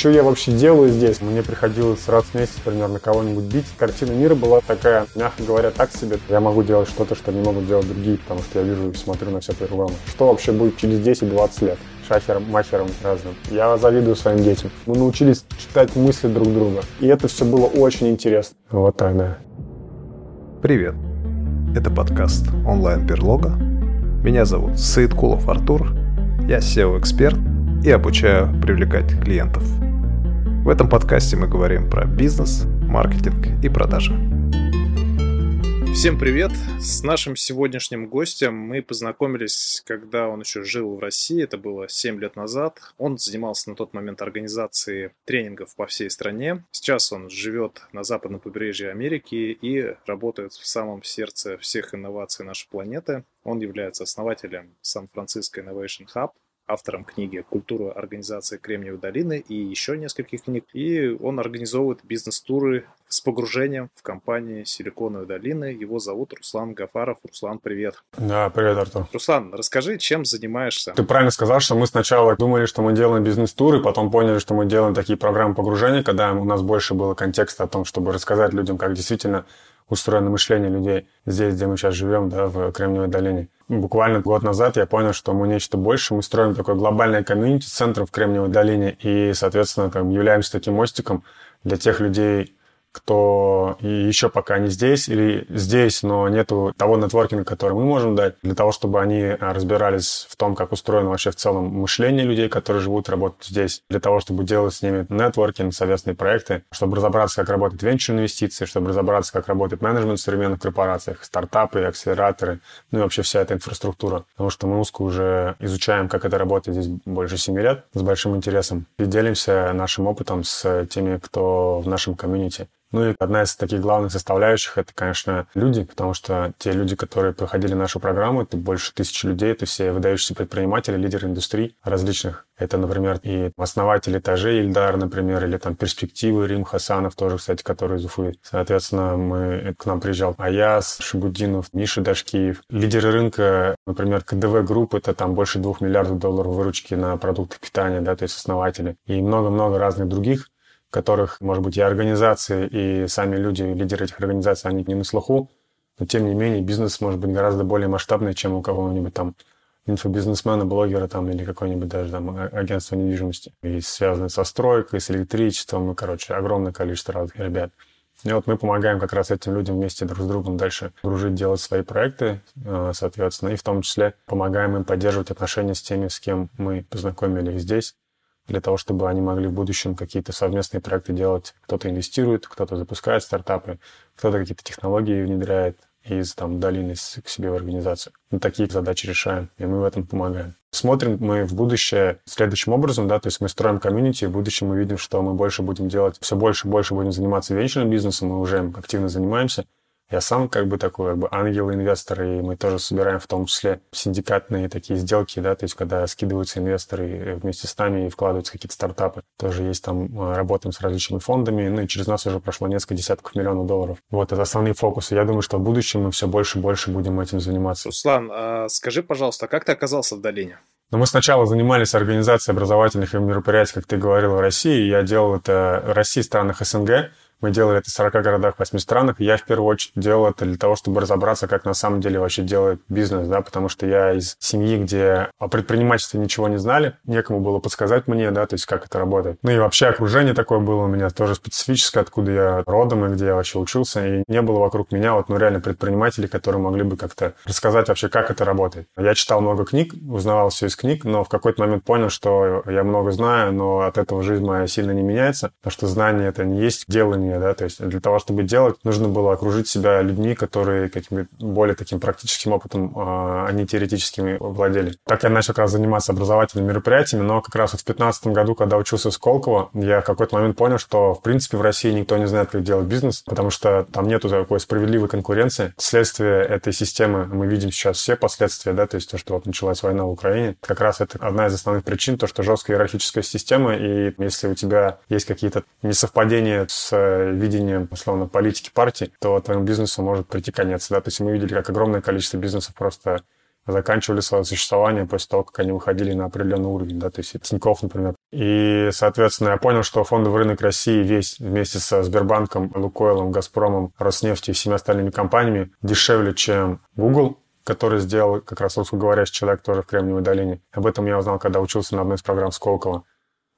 что я вообще делаю здесь? Мне приходилось раз в месяц примерно кого-нибудь бить. Картина мира была такая, мягко говоря, так себе. Я могу делать что-то, что не могут делать другие, потому что я вижу и смотрю на все по-другому. Что вообще будет через 10-20 лет? шахером, махером разным. Я завидую своим детям. Мы научились читать мысли друг друга. И это все было очень интересно. Вот так, да. Привет. Это подкаст онлайн-берлога. Меня зовут Саидкулов Артур. Я SEO-эксперт и обучаю привлекать клиентов. В этом подкасте мы говорим про бизнес, маркетинг и продажи. Всем привет! С нашим сегодняшним гостем мы познакомились, когда он еще жил в России, это было 7 лет назад. Он занимался на тот момент организацией тренингов по всей стране. Сейчас он живет на западном побережье Америки и работает в самом сердце всех инноваций нашей планеты. Он является основателем Сан-Франциско Innovation Hub, автором книги «Культура организации Кремниевой долины» и еще нескольких книг. И он организовывает бизнес-туры с погружением в компании Силиконовой долины. Его зовут Руслан Гафаров. Руслан, привет. Да, привет, Артур. Руслан, расскажи, чем занимаешься? Ты правильно сказал, что мы сначала думали, что мы делаем бизнес-туры, потом поняли, что мы делаем такие программы погружения, когда у нас больше было контекста о том, чтобы рассказать людям, как действительно устроено мышление людей здесь, где мы сейчас живем, да, в Кремниевой долине. Буквально год назад я понял, что мы нечто больше. Мы строим такой глобальный комьюнити центр в Кремниевой долине и, соответственно, там, являемся таким мостиком для тех людей, кто еще пока не здесь или здесь, но нету того нетворкинга, который мы можем дать, для того, чтобы они а, разбирались в том, как устроено вообще в целом мышление людей, которые живут, работают здесь, для того, чтобы делать с ними нетворкинг, совместные проекты, чтобы разобраться, как работают венчурные инвестиции, чтобы разобраться, как работает менеджмент в современных корпорациях, стартапы, акселераторы, ну и вообще вся эта инфраструктура. Потому что мы узко уже изучаем, как это работает здесь больше семи лет с большим интересом и делимся нашим опытом с теми, кто в нашем комьюнити. Ну и одна из таких главных составляющих это, конечно, люди, потому что те люди, которые проходили нашу программу, это больше тысячи людей, это все выдающиеся предприниматели, лидеры индустрий различных. Это, например, и основатель Этажей Ильдар, например, или там Перспективы Рим Хасанов тоже, кстати, который из Уфы. Соответственно, мы, к нам приезжал Аяз Шабутдинов, Миша Дашкиев. Лидеры рынка, например, КДВ Групп, это там больше двух миллиардов долларов выручки на продукты питания, да, то есть основатели. И много-много разных других которых, может быть, и организации, и сами люди, лидеры этих организаций, они не на слуху, но тем не менее бизнес может быть гораздо более масштабный, чем у кого-нибудь там инфобизнесмена, блогера там или какое-нибудь даже там а, агентство недвижимости. И связаны со стройкой, с электричеством, и, короче, огромное количество разных ребят. И вот мы помогаем как раз этим людям вместе друг с другом дальше дружить, делать свои проекты, э, соответственно, и в том числе помогаем им поддерживать отношения с теми, с кем мы познакомили их здесь, для того, чтобы они могли в будущем какие-то совместные проекты делать. Кто-то инвестирует, кто-то запускает стартапы, кто-то какие-то технологии внедряет из там, долины к себе в организацию. Мы такие задачи решаем, и мы в этом помогаем. Смотрим мы в будущее следующим образом, да, то есть мы строим комьюнити, и в будущем мы видим, что мы больше будем делать, все больше и больше будем заниматься венчурным бизнесом, мы уже активно занимаемся, я сам как бы такой как бы ангел-инвестор, и мы тоже собираем в том числе синдикатные такие сделки, да, то есть когда скидываются инвесторы вместе с нами и вкладываются какие-то стартапы. Тоже есть там, э, работаем с различными фондами, ну и через нас уже прошло несколько десятков миллионов долларов. Вот, это основные фокусы. Я думаю, что в будущем мы все больше и больше будем этим заниматься. Руслан, а скажи, пожалуйста, как ты оказался в долине? Но ну, мы сначала занимались организацией образовательных мероприятий, как ты говорил, в России. Я делал это в России, странах СНГ. Мы делали это в 40 городах, 8 странах. Я в первую очередь делал это для того, чтобы разобраться, как на самом деле вообще делает бизнес, да, потому что я из семьи, где о предпринимательстве ничего не знали, некому было подсказать мне, да, то есть как это работает. Ну и вообще окружение такое было у меня тоже специфическое, откуда я родом и где я вообще учился, и не было вокруг меня вот, ну, реально предпринимателей, которые могли бы как-то рассказать вообще, как это работает. Я читал много книг, узнавал все из книг, но в какой-то момент понял, что я много знаю, но от этого жизнь моя сильно не меняется, потому что знание это не есть делание решения, да, то есть для того, чтобы делать, нужно было окружить себя людьми, которые каким более таким практическим опытом, а, а не теоретическими владели. Так я начал как раз заниматься образовательными мероприятиями, но как раз вот в 2015 году, когда учился в Сколково, я в какой-то момент понял, что, в принципе, в России никто не знает, как делать бизнес, потому что там нету такой справедливой конкуренции. Следствие этой системы мы видим сейчас все последствия, да, то есть то, что вот началась война в Украине, как раз это одна из основных причин, то, что жесткая иерархическая система, и если у тебя есть какие-то несовпадения с видением, условно, политики партии, то твоему бизнесу может прийти конец. Да? То есть мы видели, как огромное количество бизнесов просто заканчивали свое существование после того, как они выходили на определенный уровень, да, то есть Тинькофф, например. И, соответственно, я понял, что фондовый рынок России весь вместе со Сбербанком, Лукойлом, Газпромом, Роснефтью и всеми остальными компаниями дешевле, чем Google, который сделал как раз русскоговорящий человек тоже в Кремниевой долине. Об этом я узнал, когда учился на одной из программ Сколково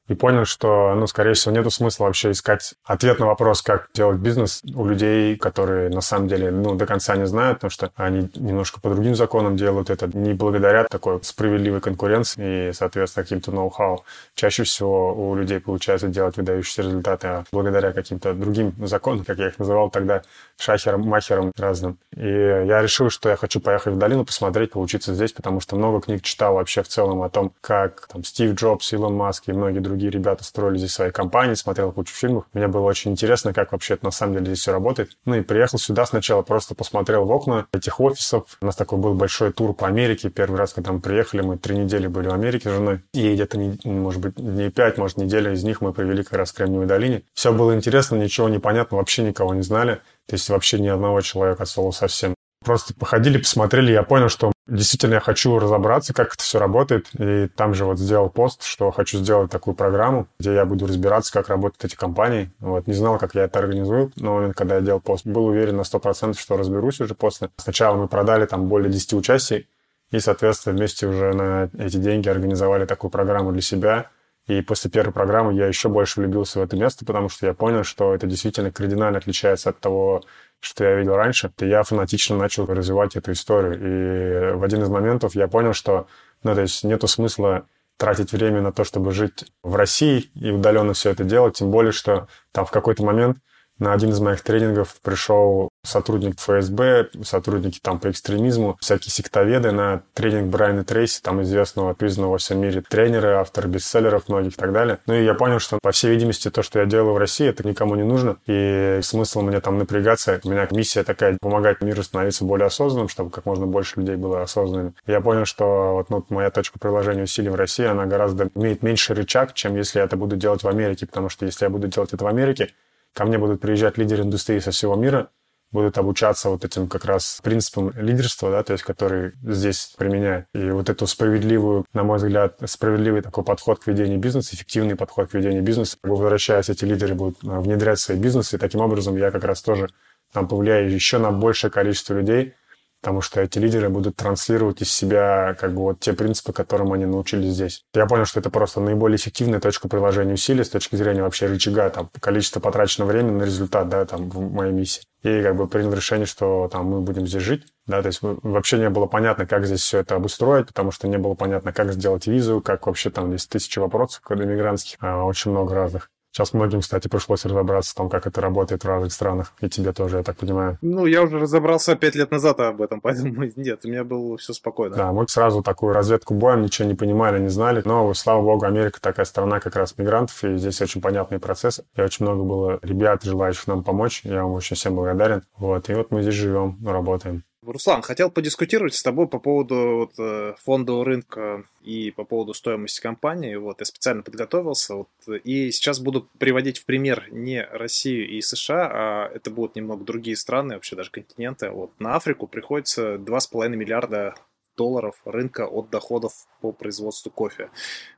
и понял, что, ну, скорее всего, нету смысла вообще искать ответ на вопрос, как делать бизнес у людей, которые на самом деле, ну, до конца не знают, потому что они немножко по другим законам делают это, не благодаря такой справедливой конкуренции и, соответственно, каким-то ноу-хау. Чаще всего у людей получается делать выдающиеся результаты, а благодаря каким-то другим законам, как я их называл тогда, шахером, махером разным. И я решил, что я хочу поехать в долину, посмотреть, поучиться здесь, потому что много книг читал вообще в целом о том, как там Стив Джобс, Илон Маск и многие другие ребята строили здесь свои компании, смотрел кучу фильмов. Мне было очень интересно, как вообще это на самом деле здесь все работает. Ну и приехал сюда сначала, просто посмотрел в окна этих офисов. У нас такой был большой тур по Америке. Первый раз, когда мы приехали, мы три недели были в Америке с женой. И где-то, может быть, дней пять, может, неделя из них мы провели как раз в Кремниевой долине. Все было интересно, ничего не понятно, вообще никого не знали. То есть вообще ни одного человека от слова совсем. Просто походили, посмотрели, я понял, что действительно я хочу разобраться, как это все работает. И там же вот сделал пост, что хочу сделать такую программу, где я буду разбираться, как работают эти компании. Вот не знал, как я это организую момент, когда я делал пост. Был уверен на 100%, что разберусь уже после. Сначала мы продали там более 10 участий, и, соответственно, вместе уже на эти деньги организовали такую программу для себя – и после первой программы я еще больше влюбился в это место, потому что я понял, что это действительно кардинально отличается от того, что я видел раньше. И я фанатично начал развивать эту историю. И в один из моментов я понял, что ну, то есть нету смысла тратить время на то, чтобы жить в России и удаленно все это делать, тем более, что там в какой-то момент на один из моих тренингов пришел сотрудник ФСБ, сотрудники там по экстремизму, всякие сектоведы на тренинг Брайана Трейси, там известного, признанного во всем мире тренера, автора бестселлеров многих и так далее. Ну и я понял, что, по всей видимости, то, что я делаю в России, это никому не нужно, и смысл мне там напрягаться. У меня миссия такая, помогать миру становиться более осознанным, чтобы как можно больше людей было осознанными. Я понял, что вот ну, моя точка приложения усилий в России, она гораздо имеет меньше рычаг, чем если я это буду делать в Америке, потому что если я буду делать это в Америке, ко мне будут приезжать лидеры индустрии со всего мира, будут обучаться вот этим как раз принципам лидерства, да, то есть который здесь применяют. И вот эту справедливую, на мой взгляд, справедливый такой подход к ведению бизнеса, эффективный подход к ведению бизнеса, возвращаясь, эти лидеры будут а, внедрять свои бизнесы, и таким образом я как раз тоже там повлияю еще на большее количество людей, потому что эти лидеры будут транслировать из себя как бы вот те принципы, которым они научились здесь. Я понял, что это просто наиболее эффективная точка приложения усилий с точки зрения вообще рычага, там, количество потраченного времени на результат, да, там, в моей миссии. И как бы принял решение, что там мы будем здесь жить, да, то есть вообще не было понятно, как здесь все это обустроить, потому что не было понятно, как сделать визу, как вообще там здесь тысячи вопросов, когда мигрантских, а, очень много разных. Сейчас многим, кстати, пришлось разобраться в том, как это работает в разных странах. И тебе тоже, я так понимаю. Ну, я уже разобрался пять лет назад об этом, поэтому нет, у меня было все спокойно. Да, мы сразу такую разведку боем, ничего не понимали, не знали. Но, слава богу, Америка такая страна как раз мигрантов, и здесь очень понятные процессы. И очень много было ребят, желающих нам помочь. Я вам очень всем благодарен. Вот, и вот мы здесь живем, работаем. Руслан, хотел подискутировать с тобой по поводу вот, э, фондового рынка и по поводу стоимости компании. Вот, я специально подготовился. Вот, и сейчас буду приводить в пример не Россию и США, а это будут немного другие страны, вообще даже континенты. Вот, на Африку приходится 2,5 миллиарда долларов рынка от доходов по производству кофе.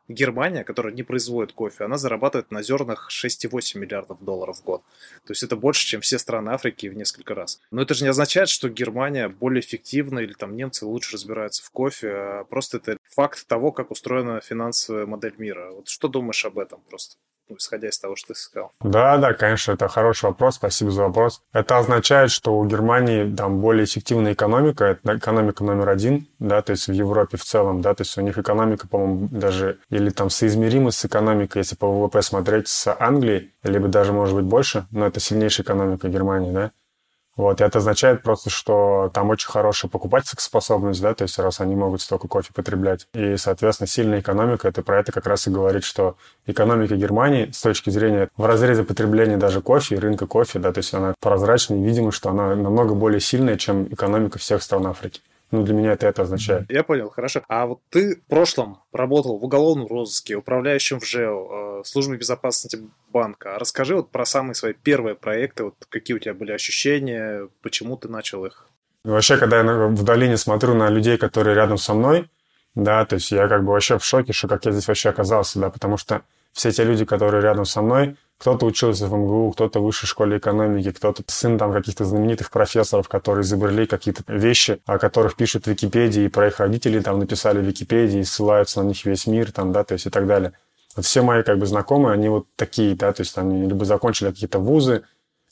Германия, которая не производит кофе, она зарабатывает на зернах 6,8 миллиардов долларов в год. То есть это больше, чем все страны Африки в несколько раз. Но это же не означает, что Германия более эффективна или там немцы лучше разбираются в кофе, а просто это факт того, как устроена финансовая модель мира. Вот что думаешь об этом просто? Ну, исходя из того, что ты сказал? Да, да, конечно, это хороший вопрос, спасибо за вопрос. Это означает, что у Германии там более эффективная экономика, это экономика номер один, да, то есть в Европе в целом, да, то есть у них экономика, по-моему, даже или там соизмерима с экономикой, если по ВВП смотреть с Англией, либо даже, может быть, больше, но это сильнейшая экономика Германии, да. Вот, это означает просто, что там очень хорошая покупательская способность, да, то есть раз они могут столько кофе потреблять. И, соответственно, сильная экономика, это про это как раз и говорит, что экономика Германии с точки зрения в разрезе потребления даже кофе, рынка кофе, да, то есть она прозрачна и видимо, что она намного более сильная, чем экономика всех стран Африки. Ну, для меня это это означает. Я понял, хорошо. А вот ты в прошлом работал в уголовном розыске, управляющим в ЖЭО, в службе безопасности банка. Расскажи вот про самые свои первые проекты, вот какие у тебя были ощущения, почему ты начал их? Вообще, когда я в долине смотрю на людей, которые рядом со мной, да, то есть я как бы вообще в шоке, что как я здесь вообще оказался, да, потому что все те люди, которые рядом со мной, кто-то учился в МГУ, кто-то в высшей школе экономики, кто-то сын там каких-то знаменитых профессоров, которые изобрели какие-то вещи, о которых пишут в Википедии, и про их родителей там написали в Википедии, и ссылаются на них весь мир, там, да, то есть и так далее. Вот все мои как бы знакомые, они вот такие, да, то есть они либо закончили какие-то вузы,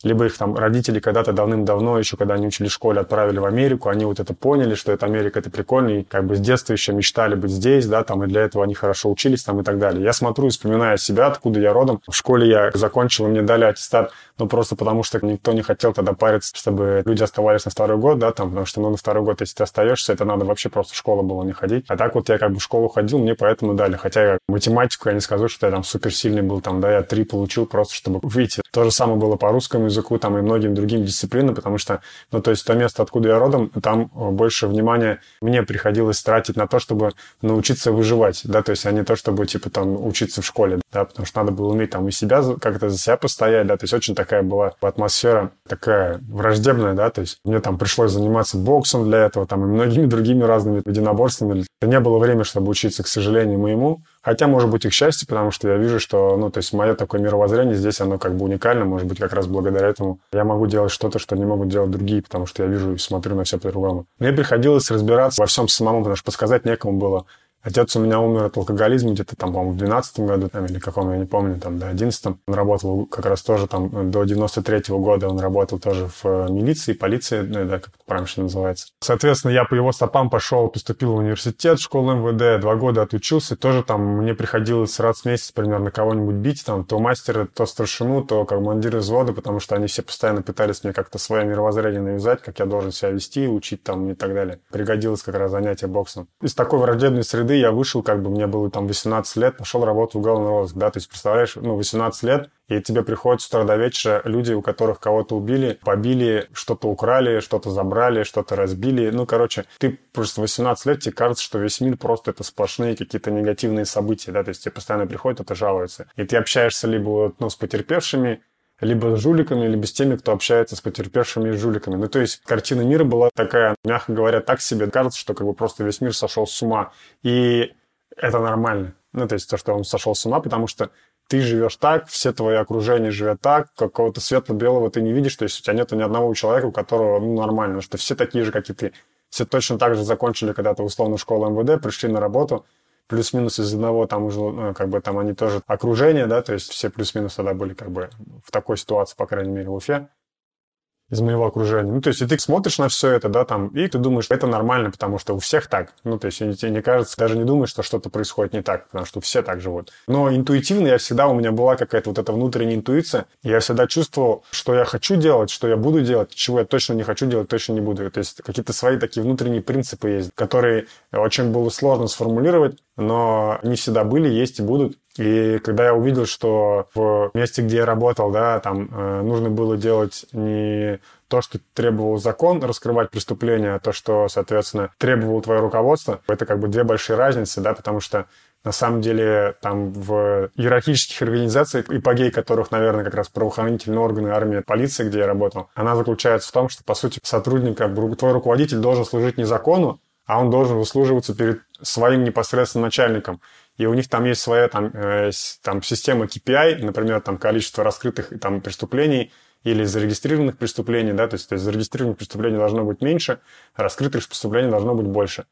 либо их там родители когда-то давным-давно, еще когда они учили в школе, отправили в Америку, они вот это поняли, что это Америка, это прикольно, и как бы с детства еще мечтали быть здесь, да, там, и для этого они хорошо учились там и так далее. Я смотрю и вспоминаю себя, откуда я родом. В школе я закончил, мне дали аттестат ну, просто потому что никто не хотел тогда париться, чтобы люди оставались на второй год, да, там, потому что, ну, на второй год, если ты остаешься, это надо вообще просто в школу было не ходить. А так вот я как бы в школу ходил, мне поэтому дали. Хотя я математику, я не скажу, что я там суперсильный был, там, да, я три получил просто, чтобы выйти. То же самое было по русскому языку, там, и многим другим дисциплинам, потому что, ну, то есть то место, откуда я родом, там больше внимания мне приходилось тратить на то, чтобы научиться выживать, да, то есть а не то, чтобы, типа, там, учиться в школе, да, потому что надо было уметь там и себя как-то за себя постоять, да, то есть очень такая была атмосфера такая враждебная, да, то есть мне там пришлось заниматься боксом для этого, там, и многими другими разными единоборствами. Не было времени, чтобы учиться, к сожалению, моему. Хотя, может быть, их счастье, потому что я вижу, что, ну, то есть мое такое мировоззрение здесь, оно как бы уникально, может быть, как раз благодаря этому я могу делать что-то, что не могут делать другие, потому что я вижу и смотрю на все по-другому. Мне приходилось разбираться во всем самому, потому что подсказать некому было. Отец у меня умер от алкоголизма где-то там, по-моему, в 12 году, там, или каком, я не помню, там, до 11 Он работал как раз тоже там до 93 -го года, он работал тоже в э, милиции, полиции, ну, да, как это правильно называется. Соответственно, я по его стопам пошел, поступил в университет, школу МВД, два года отучился, тоже там мне приходилось раз в месяц примерно кого-нибудь бить, там, то мастера, то старшину, то командира взвода, потому что они все постоянно пытались мне как-то свое мировоззрение навязать, как я должен себя вести, учить там и так далее. Пригодилось как раз занятие боксом. Из такой враждебной среды среды я вышел, как бы мне было там 18 лет, пошел работать в уголовный розыск, да, то есть представляешь, ну, 18 лет, и тебе приходят с утра до вечера люди, у которых кого-то убили, побили, что-то украли, что-то забрали, что-то разбили. Ну, короче, ты просто 18 лет, тебе кажется, что весь мир просто это сплошные какие-то негативные события, да, то есть тебе постоянно приходят, это жалуются. И ты общаешься либо, ну, с потерпевшими, либо с жуликами, либо с теми, кто общается с потерпевшими жуликами. Ну, то есть картина мира была такая, мягко говоря, так себе. Кажется, что как бы просто весь мир сошел с ума. И это нормально. Ну, то есть то, что он сошел с ума, потому что ты живешь так, все твои окружение живет так, какого-то светло-белого ты не видишь, то есть у тебя нет ни одного человека, у которого ну, нормально, что все такие же, как и ты. Все точно так же закончили когда-то условно школу МВД, пришли на работу, плюс-минус из одного там уже, ну, как бы там они тоже окружение, да, то есть все плюс-минус тогда были как бы в такой ситуации, по крайней мере, в Уфе из моего окружения. Ну, то есть, и ты смотришь на все это, да, там, и ты думаешь, это нормально, потому что у всех так. Ну, то есть, тебе не кажется, даже не думаешь, что что-то происходит не так, потому что все так живут. Но интуитивно я всегда, у меня была какая-то вот эта внутренняя интуиция. Я всегда чувствовал, что я хочу делать, что я буду делать, чего я точно не хочу делать, точно не буду. То есть, какие-то свои такие внутренние принципы есть, которые очень было сложно сформулировать, но не всегда были, есть и будут. И когда я увидел, что в месте, где я работал, да, там э, нужно было делать не то, что требовал закон, раскрывать преступления, а то, что, соответственно, требовало твое руководство, это как бы две большие разницы, да, потому что на самом деле там в иерархических организациях, ипогей которых, наверное, как раз правоохранительные органы, армия, полиция, где я работал, она заключается в том, что, по сути, сотрудник, как бы, твой руководитель должен служить не закону, а он должен выслуживаться перед своим непосредственным начальником. И у них там есть своя там, э, там система KPI, например, там количество раскрытых там, преступлений или зарегистрированных преступлений, да, то есть, то есть зарегистрированных преступлений должно быть меньше, раскрытых преступлений должно быть больше.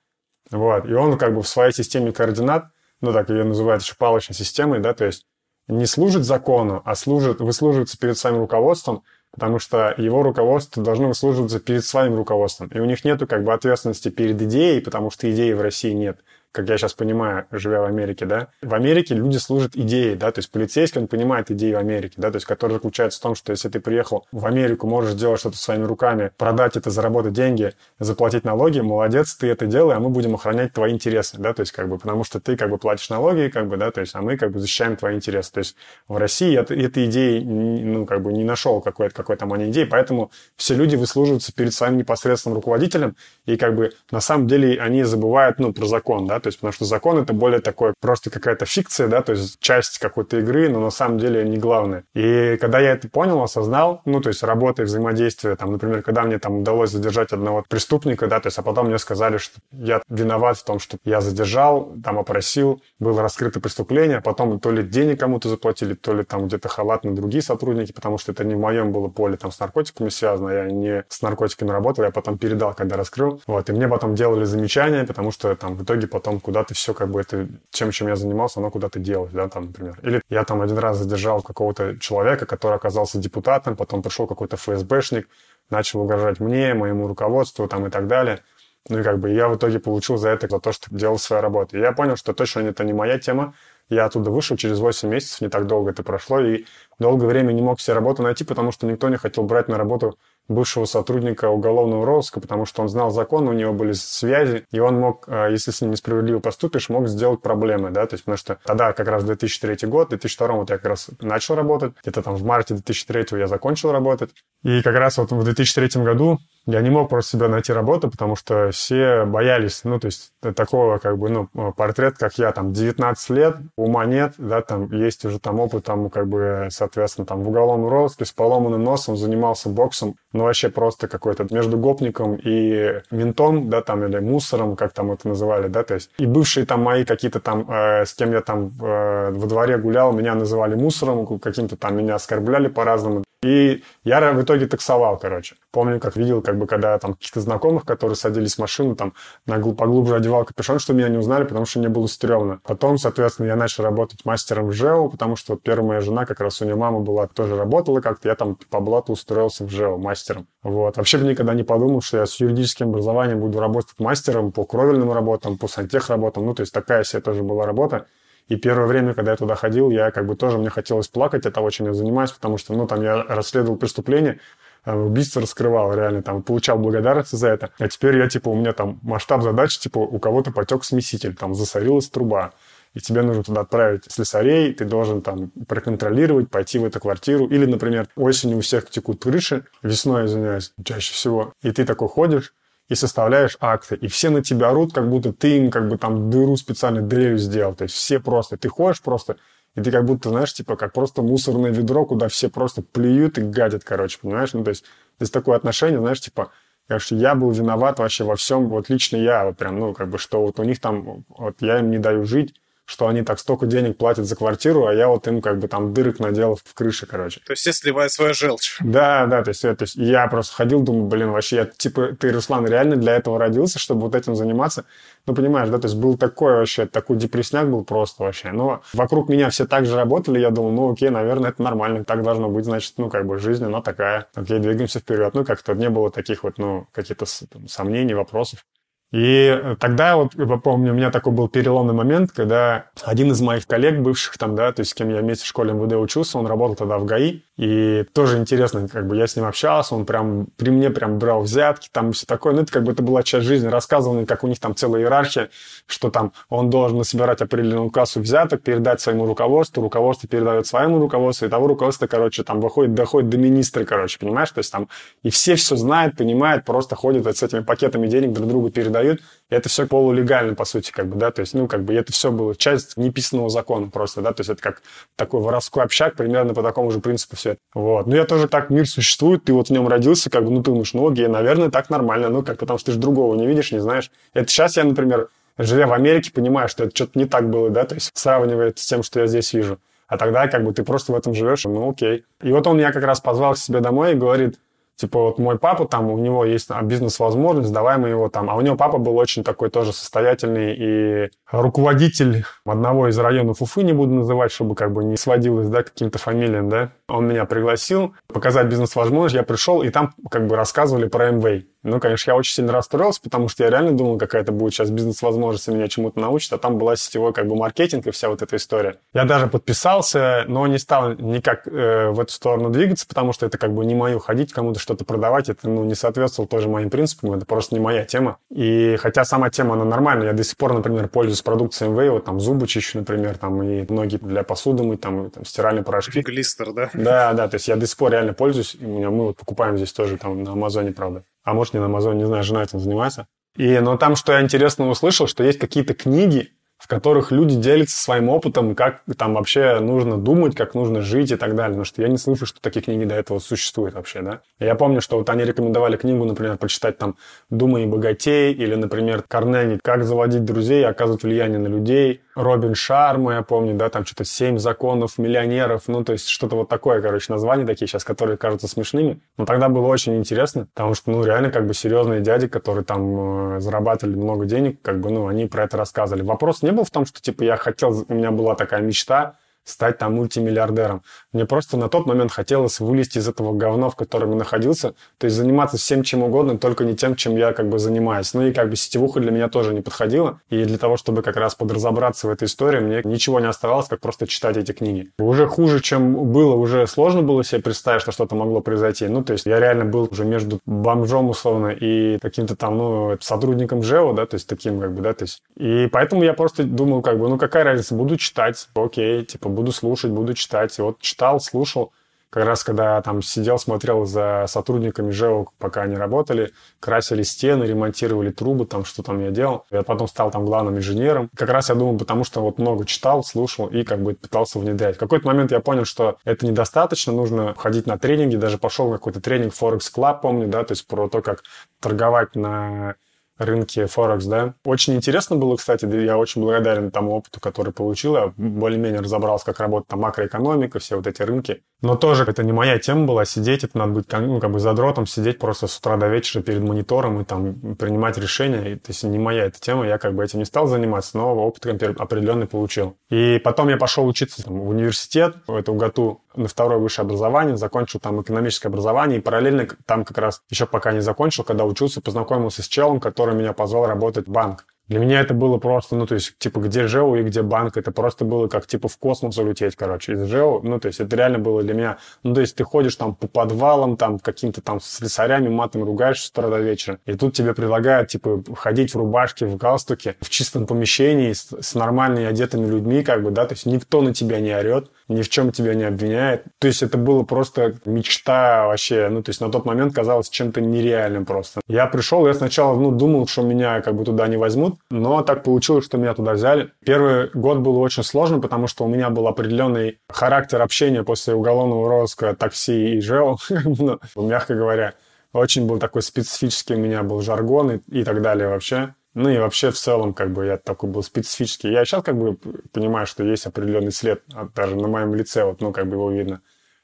Вот. И он как бы в своей системе координат, ну так ее называют еще палочной системой, да, то есть не служит закону, а служит, выслуживается перед своим руководством, потому что его руководство должно выслуживаться перед своим руководством. И у них нету как бы ответственности перед идеей, потому что идеи в России нет как я сейчас понимаю, живя в Америке, да, в Америке люди служат идеей, да, то есть полицейский, он понимает идею Америки, да, то есть которая заключается в том, что если ты приехал в Америку, можешь сделать что-то своими руками, продать это, заработать деньги, заплатить налоги, молодец, ты это делай, а мы будем охранять твои интересы, да, то есть как бы, потому что ты как бы платишь налоги, как бы, да, то есть, а мы как бы защищаем твои интересы, то есть в России это, этой идеи, ну, как бы не нашел какой-то какой там они идеи, поэтому все люди выслуживаются перед своим непосредственным руководителем, и как бы на самом деле они забывают, ну, про закон, да, то есть потому что закон это более такой просто какая-то фикция, да, то есть часть какой-то игры, но на самом деле не главное. И когда я это понял, осознал, ну, то есть работа и взаимодействие, там, например, когда мне там удалось задержать одного преступника, да, то есть, а потом мне сказали, что я виноват в том, что я задержал, там, опросил, было раскрыто преступление, а потом то ли денег кому-то заплатили, то ли там где-то халатно другие сотрудники, потому что это не в моем было поле там с наркотиками связано, я не с наркотиками работал, я потом передал, когда раскрыл, вот, и мне потом делали замечания, потому что там в итоге потом куда-то все как бы это, чем, чем я занимался, оно куда-то делалось, да, там, например. Или я там один раз задержал какого-то человека, который оказался депутатом, потом пришел какой-то ФСБшник, начал угрожать мне, моему руководству там и так далее. Ну и как бы я в итоге получил за это, за то, что делал свою работу. И я понял, что точно это не моя тема. Я оттуда вышел через 8 месяцев, не так долго это прошло, и долгое время не мог себе работу найти, потому что никто не хотел брать на работу бывшего сотрудника уголовного розыска, потому что он знал закон, у него были связи, и он мог, э, если с ним несправедливо поступишь, мог сделать проблемы, да, то есть потому что тогда как раз 2003 год, в 2002 вот я как раз начал работать, где-то там в марте 2003 я закончил работать, и как раз вот в 2003 году я не мог просто себе найти работу, потому что все боялись, ну, то есть такого, как бы, ну, портрет, как я, там, 19 лет, ума нет, да, там, есть уже там опыт, там, как бы, соответственно, там, в уголовном розыске с поломанным носом занимался боксом, ну, вообще просто какой-то между гопником и ментом, да, там, или мусором, как там это называли, да, то есть, и бывшие там мои какие-то там, э, с кем я там э, во дворе гулял, меня называли мусором, каким-то там меня оскорбляли по-разному, и я в итоге таксовал, короче. Помню, как видел, как бы, когда там каких-то знакомых, которые садились в машину, там, поглубже одевал капюшон, чтобы меня не узнали, потому что мне было стрёмно. Потом, соответственно, я начал работать мастером в ЖЭО, потому что первая моя жена, как раз у нее мама была, тоже работала как-то, я там по блату устроился в ЖЭО мастером. Вот. Вообще бы никогда не подумал, что я с юридическим образованием буду работать мастером по кровельным работам, по сантех работам. Ну, то есть такая себе тоже была работа. И первое время, когда я туда ходил, я как бы тоже, мне хотелось плакать от того, чем я занимаюсь, потому что, ну, там я расследовал преступление, э, убийство раскрывал, реально там получал благодарность за это. А теперь я, типа, у меня там масштаб задач, типа, у кого-то потек смеситель, там засорилась труба, и тебе нужно туда отправить слесарей, ты должен там проконтролировать, пойти в эту квартиру. Или, например, осенью у всех текут крыши, весной, извиняюсь, чаще всего. И ты такой ходишь, и составляешь акты, и все на тебя орут, как будто ты им как бы там дыру специально дрелью сделал. То есть все просто, ты ходишь просто, и ты как будто, знаешь, типа, как просто мусорное ведро, куда все просто плюют и гадят, короче, понимаешь? Ну, то есть, здесь такое отношение, знаешь, типа, Конечно, я был виноват вообще во всем, вот лично я, вот прям, ну, как бы, что вот у них там, вот я им не даю жить, что они так столько денег платят за квартиру, а я вот им как бы там дырок наделал в крыше, короче. То есть все сливают свою желчь. Да, да, то есть, то есть я просто ходил, думаю, блин, вообще, я, типа, ты, Руслан, реально для этого родился, чтобы вот этим заниматься? Ну, понимаешь, да, то есть был такой вообще, такой депресняк был просто вообще. Но вокруг меня все так же работали, я думал, ну, окей, наверное, это нормально, так должно быть, значит, ну, как бы жизнь, она такая. Окей, двигаемся вперед. Ну, как-то не было таких вот, ну, каких-то сомнений, вопросов. И тогда вот, я помню, у меня такой был переломный момент, когда один из моих коллег бывших там, да, то есть с кем я вместе в школе МВД учился, он работал тогда в ГАИ, и тоже интересно, как бы я с ним общался, он прям при мне прям брал взятки, там все такое, ну это как бы это была часть жизни, рассказывал мне, как у них там целая иерархия, что там он должен собирать определенную кассу взяток, передать своему руководству, руководство передает своему руководству, и того руководства, короче, там выходит, доходит до министра, короче, понимаешь, то есть там и все все знают, понимают, просто ходят с этими пакетами денег друг другу передают продают. И это все полулегально, по сути, как бы, да, то есть, ну, как бы это все было часть неписанного закона просто, да, то есть это как такой воровской общак, примерно по такому же принципу все. Вот. Ну, я тоже так, мир существует, ты вот в нем родился, как бы, ну, ты думаешь, ну, окей, наверное, так нормально, ну, как, потому что ты же другого не видишь, не знаешь. Это сейчас я, например, живя в Америке, понимаю, что это что-то не так было, да, то есть сравнивая это с тем, что я здесь вижу. А тогда как бы ты просто в этом живешь, ну окей. И вот он меня как раз позвал к себе домой и говорит, Типа вот мой папа там, у него есть бизнес-возможность, давай мы его там. А у него папа был очень такой тоже состоятельный и руководитель одного из районов Уфы, не буду называть, чтобы как бы не сводилось, да, каким-то фамилиям, да. Он меня пригласил показать бизнес-возможность, я пришел, и там как бы рассказывали про МВ. Ну, конечно, я очень сильно расстроился, потому что я реально думал, какая это будет сейчас бизнес-возможность, меня чему-то научит, а там была сетевой как бы маркетинг и вся вот эта история. Я даже подписался, но не стал никак э, в эту сторону двигаться, потому что это как бы не мое ходить, кому-то что-то продавать, это ну, не соответствовало тоже моим принципам, это просто не моя тема. И хотя сама тема, она нормальная, я до сих пор, например, пользуюсь продукцией МВ, вот там зубы чищу, например, там и ноги для посуды мыть, там, и, там стиральные порошки. Глистер, да? Да, да, то есть я до сих пор реально пользуюсь, у меня мы вот покупаем здесь тоже там на Амазоне, правда а может не на Амазоне, не знаю, жена этим занимается. И, но там, что я интересно услышал, что есть какие-то книги, в которых люди делятся своим опытом, как там вообще нужно думать, как нужно жить и так далее. Потому что я не слышу, что такие книги до этого существуют вообще, да. Я помню, что вот они рекомендовали книгу, например, прочитать там «Думай и богатей» или, например, Карнеги «Как заводить друзей и оказывать влияние на людей», Робин Шарма, я помню, да, там что-то «Семь законов миллионеров», ну, то есть что-то вот такое, короче, названия такие сейчас, которые кажутся смешными. Но тогда было очень интересно, потому что, ну, реально, как бы серьезные дяди, которые там э, зарабатывали много денег, как бы, ну, они про это рассказывали. Вопрос не был в том, что, типа, я хотел, у меня была такая мечта, стать там мультимиллиардером. Мне просто на тот момент хотелось вылезти из этого говна, в котором я находился, то есть заниматься всем чем угодно, только не тем, чем я как бы занимаюсь. Ну и как бы сетевуха для меня тоже не подходила, и для того, чтобы как раз подразобраться в этой истории, мне ничего не оставалось, как просто читать эти книги. Уже хуже, чем было, уже сложно было себе представить, что что-то могло произойти. Ну, то есть я реально был уже между бомжом, условно, и каким-то там, ну, сотрудником ЖЭО, да, то есть таким как бы, да, то есть. И поэтому я просто думал, как бы, ну, какая разница, буду читать, окей, типа, буду слушать, буду читать. И вот читал, слушал. Как раз когда там сидел, смотрел за сотрудниками ЖЭО, пока они работали, красили стены, ремонтировали трубы, там что там я делал. Я потом стал там главным инженером. Как раз я думал, потому что вот много читал, слушал и как бы пытался внедрять. В какой-то момент я понял, что это недостаточно, нужно ходить на тренинги. Даже пошел какой-то тренинг Forex Club, помню, да, то есть про то, как торговать на рынке Форекс, да. Очень интересно было, кстати, я очень благодарен тому опыту, который получил. Я более-менее разобрался, как работает там макроэкономика, все вот эти рынки. Но тоже это не моя тема была сидеть, это надо быть ну, как бы задротом, сидеть просто с утра до вечера перед монитором и там принимать решения. И, то есть не моя эта тема, я как бы этим не стал заниматься, но опыт определенный получил. И потом я пошел учиться там, в университет, это УГАТУ, на второе высшее образование, закончил там экономическое образование, и параллельно там как раз еще пока не закончил, когда учился, познакомился с челом, который меня позвал работать в банк. Для меня это было просто, ну, то есть, типа, где ЖЭО и где банк, это просто было как, типа, в космос улететь, короче, из ЖЭО, ну, то есть, это реально было для меня, ну, то есть, ты ходишь там по подвалам, там, каким-то там слесарями, матом ругаешься с утра до вечера, и тут тебе предлагают, типа, ходить в рубашке, в галстуке, в чистом помещении с, с нормальными одетыми людьми, как бы, да, то есть, никто на тебя не орет, ни в чем тебя не обвиняет. То есть это было просто мечта вообще. Ну, то есть на тот момент казалось чем-то нереальным просто. Я пришел, я сначала, ну, думал, что меня как бы туда не возьмут, но так получилось, что меня туда взяли. Первый год был очень сложным, потому что у меня был определенный характер общения после уголовного розыска такси и ЖЭО, ну, мягко говоря. Очень был такой специфический у меня был жаргон и, и так далее вообще. Ну и вообще в целом, как бы, я такой был специфический. Я сейчас как бы понимаю, что есть определенный след, даже на моем лице, вот, ну, как бы его видно.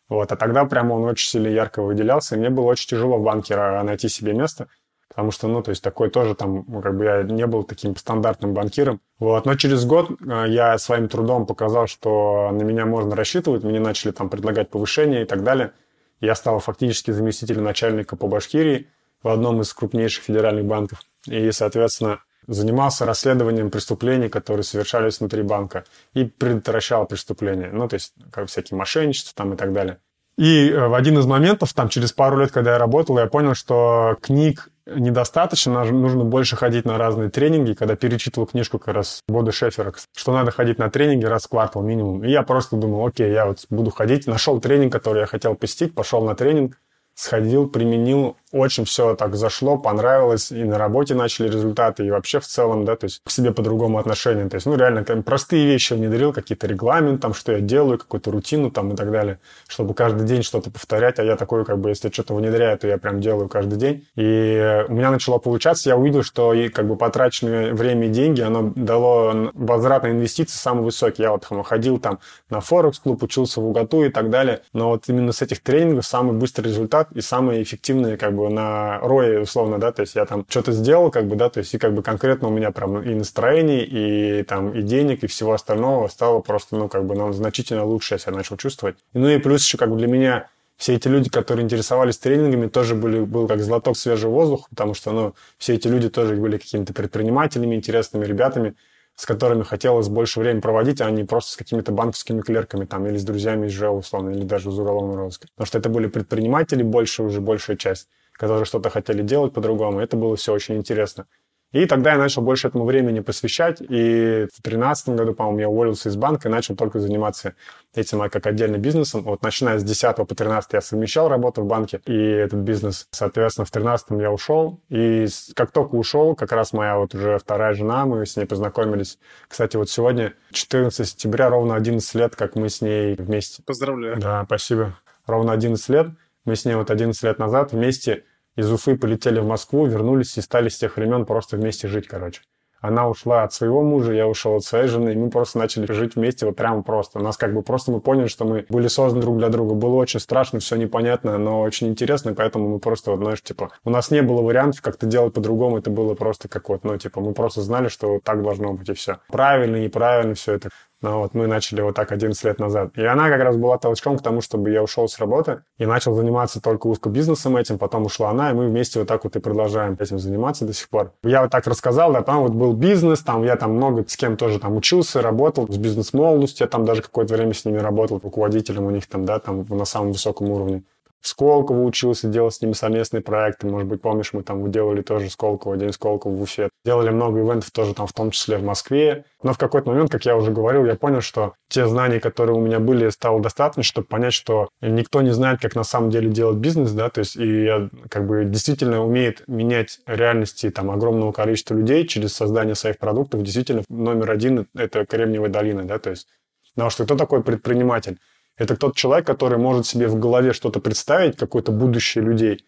Вот, а тогда прямо он очень сильно ярко выделялся, и мне было очень тяжело в банке найти себе место, потому что, ну, то есть такой тоже там, ну, как бы я не был таким стандартным банкиром. Вот, но через год э, я своим трудом показал, что на меня можно рассчитывать, мне начали там предлагать повышение и так далее. Я стал фактически заместителем начальника по Башкирии в одном из крупнейших федеральных банков и, соответственно, занимался расследованием преступлений, которые совершались внутри банка, и предотвращал преступления, ну, то есть как всякие мошенничества там и так далее. И э, в один из моментов, там, через пару лет, когда я работал, я понял, что книг недостаточно, нужно больше ходить на разные тренинги. Когда перечитывал книжку как раз Бода Шефера, что надо ходить на тренинги раз в квартал минимум. И я просто думал, окей, я вот буду ходить. Нашел тренинг, который я хотел посетить, пошел на тренинг, сходил, применил, очень все так зашло, понравилось, и на работе начали результаты, и вообще в целом, да, то есть к себе по-другому отношение. То есть, ну, реально, там, простые вещи внедрил, какие-то регламент, там, что я делаю, какую-то рутину, там, и так далее, чтобы каждый день что-то повторять, а я такой, как бы, если что-то внедряю, то я прям делаю каждый день. И у меня начало получаться, я увидел, что и, как бы, потраченное время и деньги, оно дало возврат на инвестиции самый высокий. Я вот там, ходил там на Форекс-клуб, учился в УГАТУ и так далее, но вот именно с этих тренингов самый быстрый результат и самые эффективные, как бы, на рое, условно, да, то есть я там что-то сделал, как бы, да, то есть и как бы конкретно у меня прям и настроение, и там и денег, и всего остального стало просто, ну, как бы, ну, значительно лучше я себя начал чувствовать. Ну и плюс еще как бы для меня все эти люди, которые интересовались тренингами, тоже были, был как глоток свежего воздуха, потому что, ну, все эти люди тоже были какими-то предпринимателями, интересными ребятами, с которыми хотелось больше времени проводить, а не просто с какими-то банковскими клерками там, или с друзьями из ЖЭО, условно, или даже из уголовного розыска. Потому что это были предприниматели больше, уже большая часть, которые что-то хотели делать по-другому. Это было все очень интересно. И тогда я начал больше этому времени посвящать, и в 2013 году, по-моему, я уволился из банка и начал только заниматься этим как отдельным бизнесом. Вот начиная с 10 по 13 я совмещал работу в банке и этот бизнес. Соответственно, в 13 я ушел, и как только ушел, как раз моя вот уже вторая жена, мы с ней познакомились. Кстати, вот сегодня 14 сентября, ровно 11 лет, как мы с ней вместе. Поздравляю. Да, спасибо. Ровно 11 лет. Мы с ней вот 11 лет назад вместе из Уфы полетели в Москву, вернулись и стали с тех времен просто вместе жить, короче. Она ушла от своего мужа, я ушел от своей жены, и мы просто начали жить вместе вот прямо просто. У нас как бы просто мы поняли, что мы были созданы друг для друга. Было очень страшно, все непонятно, но очень интересно, поэтому мы просто, вот, знаешь, типа, у нас не было вариантов как-то делать по-другому, это было просто как вот, ну, типа, мы просто знали, что так должно быть, и все. Правильно, неправильно, все это вот мы начали вот так 11 лет назад. И она как раз была толчком к тому, чтобы я ушел с работы и начал заниматься только узко бизнесом этим. Потом ушла она, и мы вместе вот так вот и продолжаем этим заниматься до сих пор. Я вот так рассказал, да, там вот был бизнес, там я там много с кем тоже там учился, работал с бизнес-молодостью, я там даже какое-то время с ними работал, руководителем у них там, да, там на самом высоком уровне. Сколково учился, делал с ними совместные проекты. Может быть, помнишь, мы там делали тоже Сколково, День Сколково в Уфе. Делали много ивентов тоже там, в том числе в Москве. Но в какой-то момент, как я уже говорил, я понял, что те знания, которые у меня были, стало достаточно, чтобы понять, что никто не знает, как на самом деле делать бизнес, да, то есть и я как бы действительно умеет менять реальности там огромного количества людей через создание своих продуктов. Действительно, номер один — это Кремниевая долина, да, то есть Потому что кто такой предприниматель? Это тот человек, который может себе в голове что-то представить, какое-то будущее людей,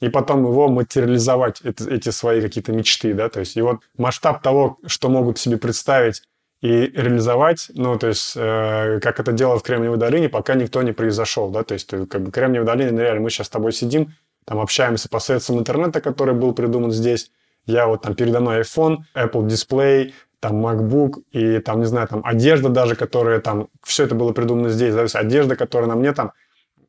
и потом его материализовать, это, эти свои какие-то мечты, да, то есть и вот масштаб того, что могут себе представить и реализовать, ну, то есть, э, как это дело в Кремниевой долине, пока никто не произошел, да, то есть, как бы Кремниевая долина, ну, реально, мы сейчас с тобой сидим, там общаемся посредством интернета, который был придуман здесь, я вот там передо мной iPhone, Apple Display, там MacBook и там, не знаю, там одежда даже, которая там, все это было придумано здесь, да, то есть одежда, которая на мне там,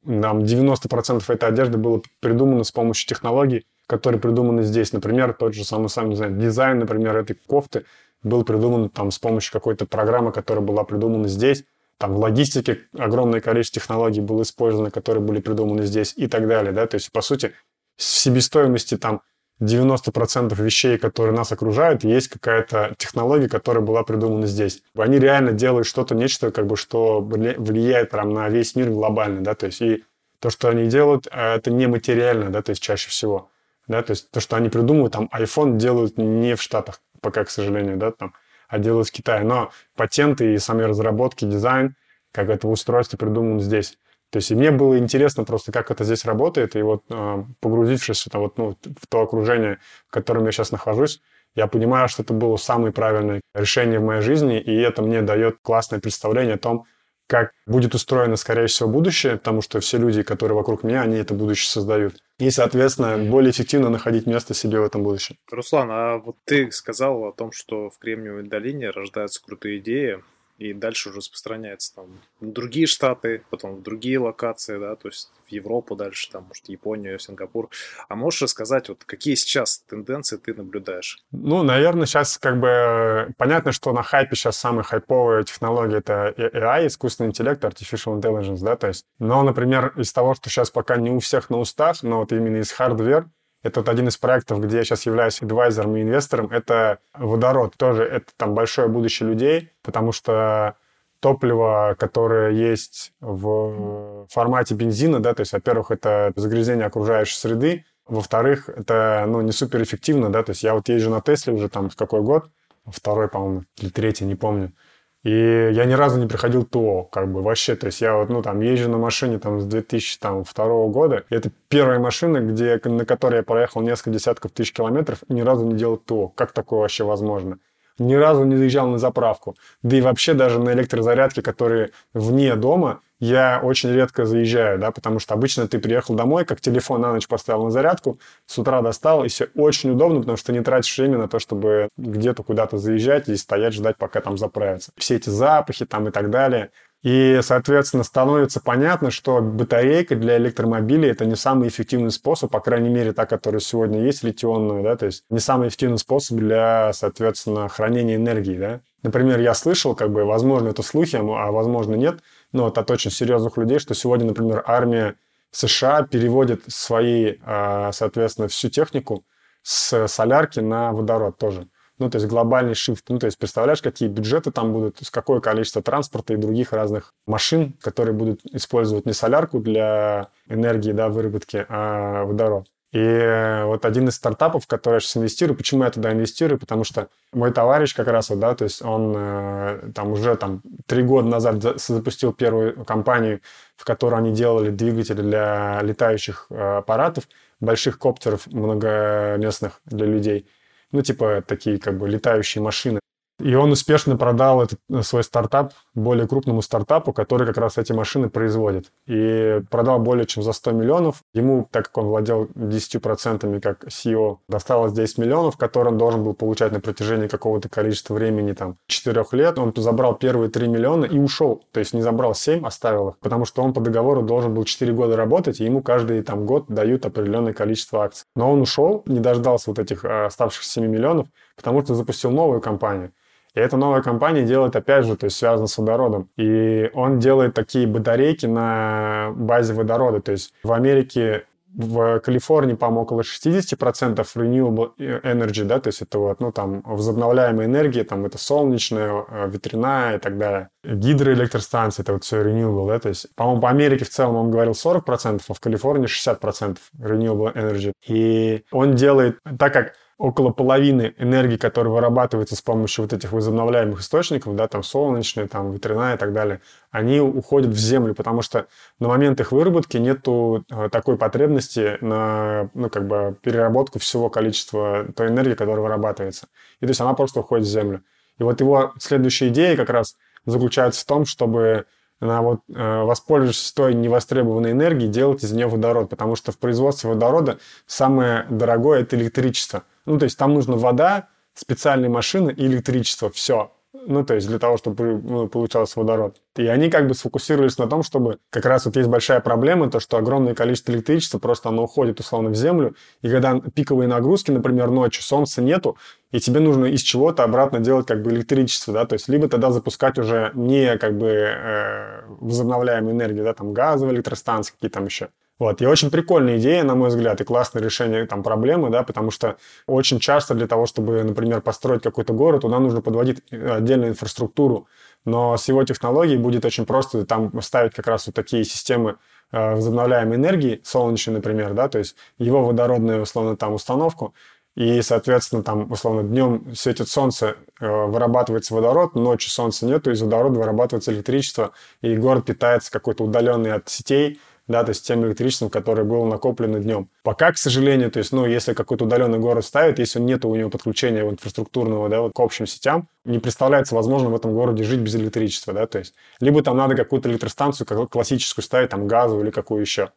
там 90% этой одежды было придумано с помощью технологий, которые придуманы здесь. Например, тот же самый, сам, не знаю, дизайн, например, этой кофты был придуман там с помощью какой-то программы, которая была придумана здесь. Там в логистике огромное количество технологий было использовано, которые были придуманы здесь и так далее, да, то есть, по сути, в себестоимости там 90% вещей, которые нас окружают, есть какая-то технология, которая была придумана здесь. Они реально делают что-то, нечто, как бы, что влияет прям на весь мир глобально, да, то есть и то, что они делают, э, это нематериально, да, то есть чаще всего, да, то есть то, что они придумывают, там, iPhone делают не в Штатах, пока, к сожалению, да, там, а делают в Китае, но патенты и сами разработки, дизайн, как это устройство придумано здесь. То есть и мне было интересно просто, как это здесь работает, и вот э, погрузившись в, вот, ну, в то окружение, в котором я сейчас нахожусь, я понимаю, что это было самое правильное решение в моей жизни, и это мне дает классное представление о том, как будет устроено, скорее всего, будущее, потому что все люди, которые вокруг меня, они это будущее создают. И, соответственно, более эффективно находить место себе в этом будущем. Руслан, а вот ты сказал о том, что в Кремниевой долине рождаются крутые идеи и дальше уже распространяется там в другие штаты, потом в другие локации, да, то есть в Европу дальше, там, может, Японию, Сингапур. А можешь рассказать, вот какие сейчас тенденции ты наблюдаешь? Ну, наверное, сейчас как бы понятно, что на хайпе сейчас самая хайповая технология это AI, искусственный интеллект, artificial intelligence, да, то есть. Но, например, из того, что сейчас пока не у всех на устах, но вот именно из hardware, это вот один из проектов, где я сейчас являюсь адвайзером и инвестором. Это водород. Тоже это там большое будущее людей, потому что топливо, которое есть в формате бензина, да, то есть, во-первых, это загрязнение окружающей среды, во-вторых, это, ну, не суперэффективно, да, то есть я вот езжу на Тесле уже там какой год, второй, по-моему, или третий, не помню, и я ни разу не приходил ТО, как бы вообще. То есть я вот, ну, там, езжу на машине там с 2002 года. И это первая машина, где, на которой я проехал несколько десятков тысяч километров и ни разу не делал ТО. Как такое вообще возможно? Ни разу не заезжал на заправку. Да и вообще даже на электрозарядке, которые вне дома, я очень редко заезжаю, да, потому что обычно ты приехал домой, как телефон на ночь поставил на зарядку, с утра достал, и все очень удобно, потому что не тратишь время на то, чтобы где-то куда-то заезжать и стоять, ждать, пока там заправится. Все эти запахи там и так далее. И, соответственно, становится понятно, что батарейка для электромобилей это не самый эффективный способ, по крайней мере, та, которая сегодня есть, литионная, да, то есть не самый эффективный способ для, соответственно, хранения энергии, да. Например, я слышал, как бы, возможно, это слухи, а возможно, нет, но вот от очень серьезных людей, что сегодня, например, армия США переводит свои, а, соответственно, всю технику с солярки на водород тоже. Ну, то есть глобальный shift. Ну, то есть представляешь, какие бюджеты там будут, есть какое количество транспорта и других разных машин, которые будут использовать не солярку для энергии, да, выработки, а водород. И э, вот один из стартапов, в который я сейчас инвестирую, почему я туда инвестирую, потому что мой товарищ как раз вот, да, то есть он э, там уже там три года назад запустил первую компанию, в которой они делали двигатели для летающих э, аппаратов, больших коптеров многоместных для людей. Ну, типа такие как бы летающие машины. И он успешно продал этот э, свой стартап более крупному стартапу, который как раз эти машины производит. И продал более чем за 100 миллионов. Ему, так как он владел 10% как CEO, досталось 10 миллионов, которые он должен был получать на протяжении какого-то количества времени, там, 4 лет. Он забрал первые 3 миллиона и ушел. То есть не забрал 7, оставил их. Потому что он по договору должен был 4 года работать, и ему каждый там год дают определенное количество акций. Но он ушел, не дождался вот этих э, оставшихся 7 миллионов, потому что запустил новую компанию. И эта новая компания делает, опять же, то есть связано с водородом. И он делает такие батарейки на базе водорода. То есть в Америке в Калифорнии, по-моему, около 60% renewable energy, да, то есть это вот, ну, там, возобновляемая энергия, там, это солнечная, э, ветряная и так далее. Гидроэлектростанции, это вот все renewable, да, то есть, по-моему, по Америке в целом он говорил 40%, а в Калифорнии 60% renewable energy. И он делает, так как около половины энергии, которая вырабатывается с помощью вот этих возобновляемых источников, да, там солнечные, там ветряная и так далее, они уходят в землю, потому что на момент их выработки нету э, такой потребности на, ну, как бы переработку всего количества той энергии, которая вырабатывается. И то есть она просто уходит в землю. И вот его следующая идея как раз заключается в том, чтобы на вот, э, воспользовавшись той невостребованной энергией, делать из нее водород, потому что в производстве водорода самое дорогое – это электричество. Ну, то есть там нужна вода, специальные машины и электричество, все. Ну, то есть для того, чтобы ну, получался водород. И они как бы сфокусировались на том, чтобы как раз вот есть большая проблема, то, что огромное количество электричества просто оно уходит условно в землю, и когда пиковые нагрузки, например, ночью, солнца нету, и тебе нужно из чего-то обратно делать как бы электричество, да, то есть либо тогда запускать уже не как бы э, возобновляемую энергию, да, там газовые электростанции, какие там еще, вот. И очень прикольная идея, на мой взгляд, и классное решение там проблемы, да, потому что очень часто для того, чтобы, например, построить какой-то город, туда нужно подводить э, отдельную инфраструктуру. Но с его технологией будет очень просто там ставить как раз вот такие системы э, возобновляемой энергии, солнечной, например, да, то есть его водородную, условно, там установку, и, соответственно, там, условно, днем светит солнце, э, вырабатывается водород, ночью солнца нету, из водорода вырабатывается электричество, и город питается какой-то удаленный от сетей, да, то есть тем электричеством, которое было накоплено днем. Пока, к сожалению, то есть, ну, если какой-то удаленный город ставит, если нет у него подключения инфраструктурного, да, вот к общим сетям, не представляется возможно в этом городе жить без электричества, да, то есть, либо там надо какую-то электростанцию классическую ставить, там, газовую или какую еще.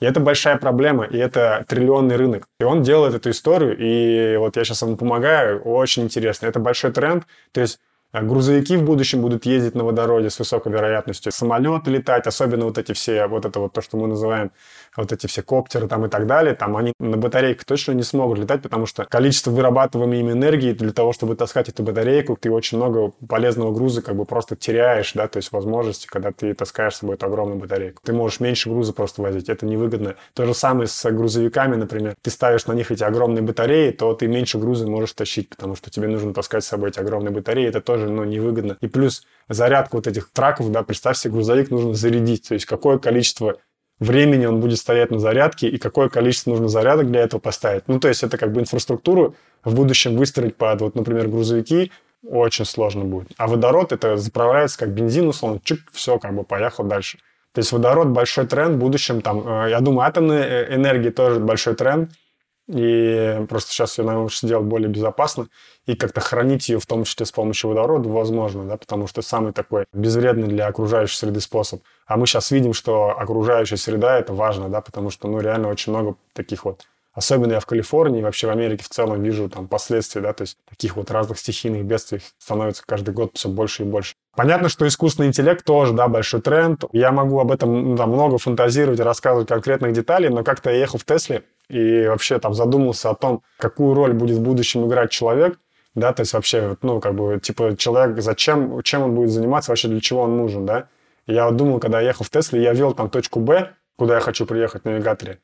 И это большая проблема, и это триллионный рынок. И он делает эту историю, и вот я сейчас ему помогаю, очень интересно. Это большой тренд, то есть грузовики в будущем будут ездить на водороде с высокой вероятностью, самолеты летать, особенно вот эти все, вот это вот то, что мы называем вот эти все коптеры там и так далее, там они на батарейках точно не смогут летать, потому что количество вырабатываемой им энергии для того, чтобы таскать эту батарейку, ты очень много полезного груза как бы просто теряешь, да, то есть возможности, когда ты таскаешь с собой эту огромную батарейку. Ты можешь меньше груза просто возить, это невыгодно. То же самое с грузовиками, например. Ты ставишь на них эти огромные батареи, то ты меньше груза можешь тащить, потому что тебе нужно таскать с собой эти огромные батареи, это тоже, ну, невыгодно. И плюс зарядка вот этих траков, да, представь себе, грузовик нужно зарядить, то есть какое количество времени он будет стоять на зарядке и какое количество нужно зарядок для этого поставить. Ну, то есть это как бы инфраструктуру в будущем выстроить под, вот, например, грузовики очень сложно будет. А водород это заправляется как бензин, условно, чик, все, как бы поехал дальше. То есть водород большой тренд в будущем, там, э, я думаю, атомная э, энергия тоже большой тренд, и просто сейчас ее научиться делать более безопасно и как-то хранить ее, в том числе с помощью водорода, возможно, да, потому что самый такой безвредный для окружающей среды способ. А мы сейчас видим, что окружающая среда – это важно, да, потому что, ну, реально очень много таких вот Особенно я в Калифорнии, вообще в Америке в целом вижу там последствия, да, то есть таких вот разных стихийных бедствий становится каждый год все больше и больше. Понятно, что искусственный интеллект тоже, да, большой тренд. Я могу об этом ну, да, много фантазировать и рассказывать конкретных деталей, но как-то я ехал в Тесле и вообще там задумался о том, какую роль будет в будущем играть человек, да, то есть вообще, ну, как бы, типа, человек, зачем, чем он будет заниматься, вообще для чего он нужен, да. Я думал, когда я ехал в Тесле, я вел там точку Б, куда я хочу приехать в навигаторе,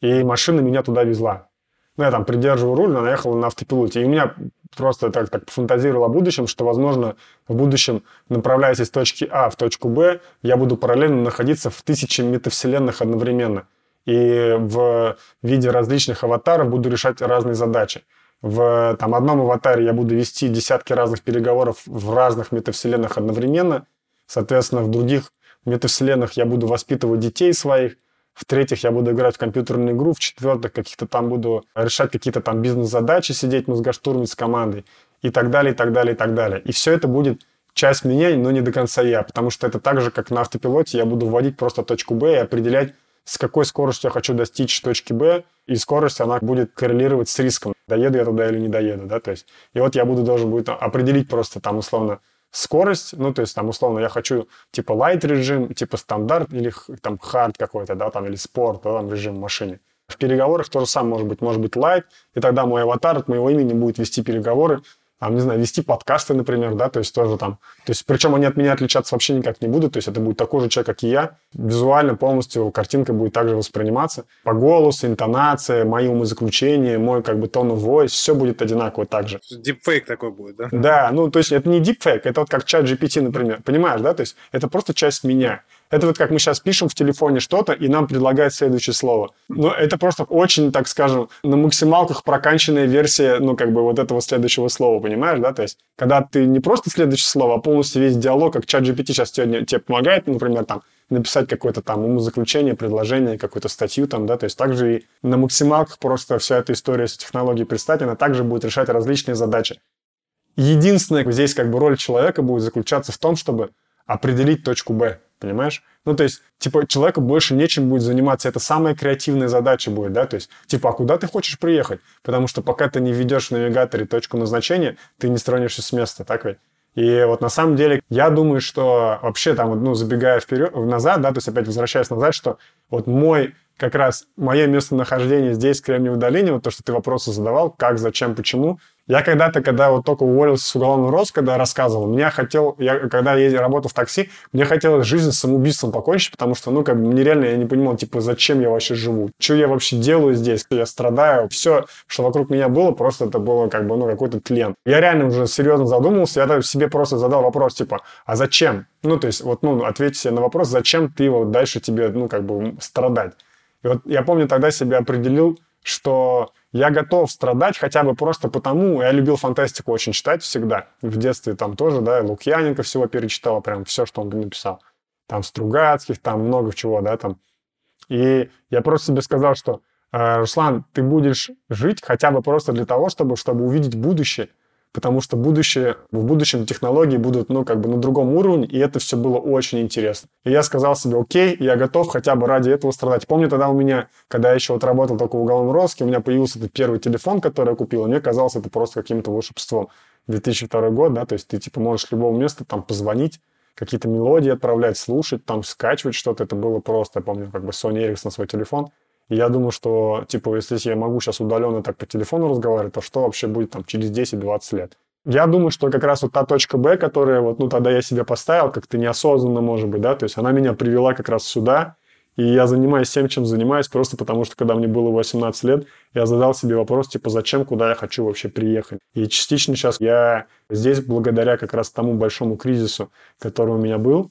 и машина меня туда везла. ну, я там придерживаю руль, но наехал на автопилоте. И у меня просто так, так фантазировал о будущем, что, возможно, в будущем, направляясь из точки А в точку Б, я буду параллельно находиться в тысячи метавселенных одновременно. И в виде различных аватаров буду решать разные задачи. В там, одном аватаре я буду вести десятки разных переговоров в разных метавселенных одновременно. Соответственно, в других метавселенных я буду воспитывать детей своих. В-третьих, я буду играть в компьютерную игру. В-четвертых, каких-то там буду решать какие-то там бизнес-задачи, сидеть мозгоштурмить с командой. И так далее, и так далее, и так далее. И все это будет часть меня, но не до конца я. Потому что это так же, как на автопилоте, я буду вводить просто точку Б и определять, с какой скоростью я хочу достичь точки Б, и скорость, она будет коррелировать с риском, доеду я туда или не доеду, да, то есть, и вот я буду должен будет определить просто там условно скорость, ну, то есть там условно я хочу типа light режим, типа стандарт или там hard какой-то, да, там или спорт, да, там режим в машине. В переговорах то же самое может быть, может быть light, и тогда мой аватар от моего имени будет вести переговоры, там, не знаю, вести подкасты, например, да, то есть тоже там, то есть причем они от меня отличаться вообще никак не будут, то есть это будет такой же человек, как и я, визуально полностью картинка будет также восприниматься, по голосу, интонация, мои умозаключения, мой как бы тон of voice, все будет одинаково так же. Дипфейк такой будет, да? Да, ну, то есть это не дипфейк, это вот как чат GPT, например, понимаешь, да, то есть это просто часть меня. Это вот как мы сейчас пишем в телефоне что-то, и нам предлагают следующее слово. Но это просто очень, так скажем, на максималках проканченная версия, ну, как бы вот этого следующего слова, понимаешь, да? То есть, когда ты не просто следующее слово, а полностью весь диалог, как чат GPT сейчас тебе, тебе помогает, например, там, написать какое-то там умозаключение, предложение, какую-то статью там, да, то есть также и на максималках просто вся эта история с технологией представить, она также будет решать различные задачи. Единственное, здесь как бы роль человека будет заключаться в том, чтобы определить точку Б понимаешь? Ну, то есть, типа, человеку больше нечем будет заниматься. Это самая креативная задача будет, да? То есть, типа, а куда ты хочешь приехать? Потому что пока ты не ведешь в навигаторе точку назначения, ты не стронешься с места, так ведь? И вот на самом деле я думаю, что вообще там, ну, забегая вперед, назад, да, то есть опять возвращаясь назад, что вот мой как раз мое местонахождение здесь, в Кремниевой долине, вот то, что ты вопросы задавал, как, зачем, почему, я когда-то, когда вот только уволился с уголовного розыска, когда рассказывал, мне хотел, я, когда я работал в такси, мне хотелось жизнь самоубийством покончить, потому что, ну, как бы, мне реально, я не понимал, типа, зачем я вообще живу, что я вообще делаю здесь, я страдаю, все, что вокруг меня было, просто это было, как бы, ну, какой-то тлен. Я реально уже серьезно задумался, я себе просто задал вопрос, типа, а зачем? Ну, то есть, вот, ну, ответь себе на вопрос, зачем ты вот дальше тебе, ну, как бы, страдать? И вот я помню, тогда себя определил, что я готов страдать хотя бы просто потому, я любил фантастику очень читать всегда, в детстве там тоже, да, Лукьяненко всего перечитал, прям все, что он написал, там Стругацких, там много чего, да, там. И я просто себе сказал, что «Э, Руслан, ты будешь жить хотя бы просто для того, чтобы, чтобы увидеть будущее, потому что будущее, в будущем технологии будут, ну, как бы на другом уровне, и это все было очень интересно. И я сказал себе, окей, я готов хотя бы ради этого страдать. Помню тогда у меня, когда я еще вот работал только в уголовном розыске, у меня появился этот первый телефон, который я купил, и мне казалось это просто каким-то волшебством. 2002 год, да, то есть ты, типа, можешь любого места там позвонить, какие-то мелодии отправлять, слушать, там, скачивать что-то, это было просто, я помню, как бы Sony Ericsson свой телефон, я думаю, что, типа, если я могу сейчас удаленно так по телефону разговаривать, то что вообще будет там через 10-20 лет? Я думаю, что как раз вот та точка Б, которая вот, ну, тогда я себе поставил, как-то неосознанно, может быть, да, то есть она меня привела как раз сюда, и я занимаюсь тем, чем занимаюсь, просто потому что, когда мне было 18 лет, я задал себе вопрос, типа, зачем, куда я хочу вообще приехать. И частично сейчас я здесь благодаря как раз тому большому кризису, который у меня был,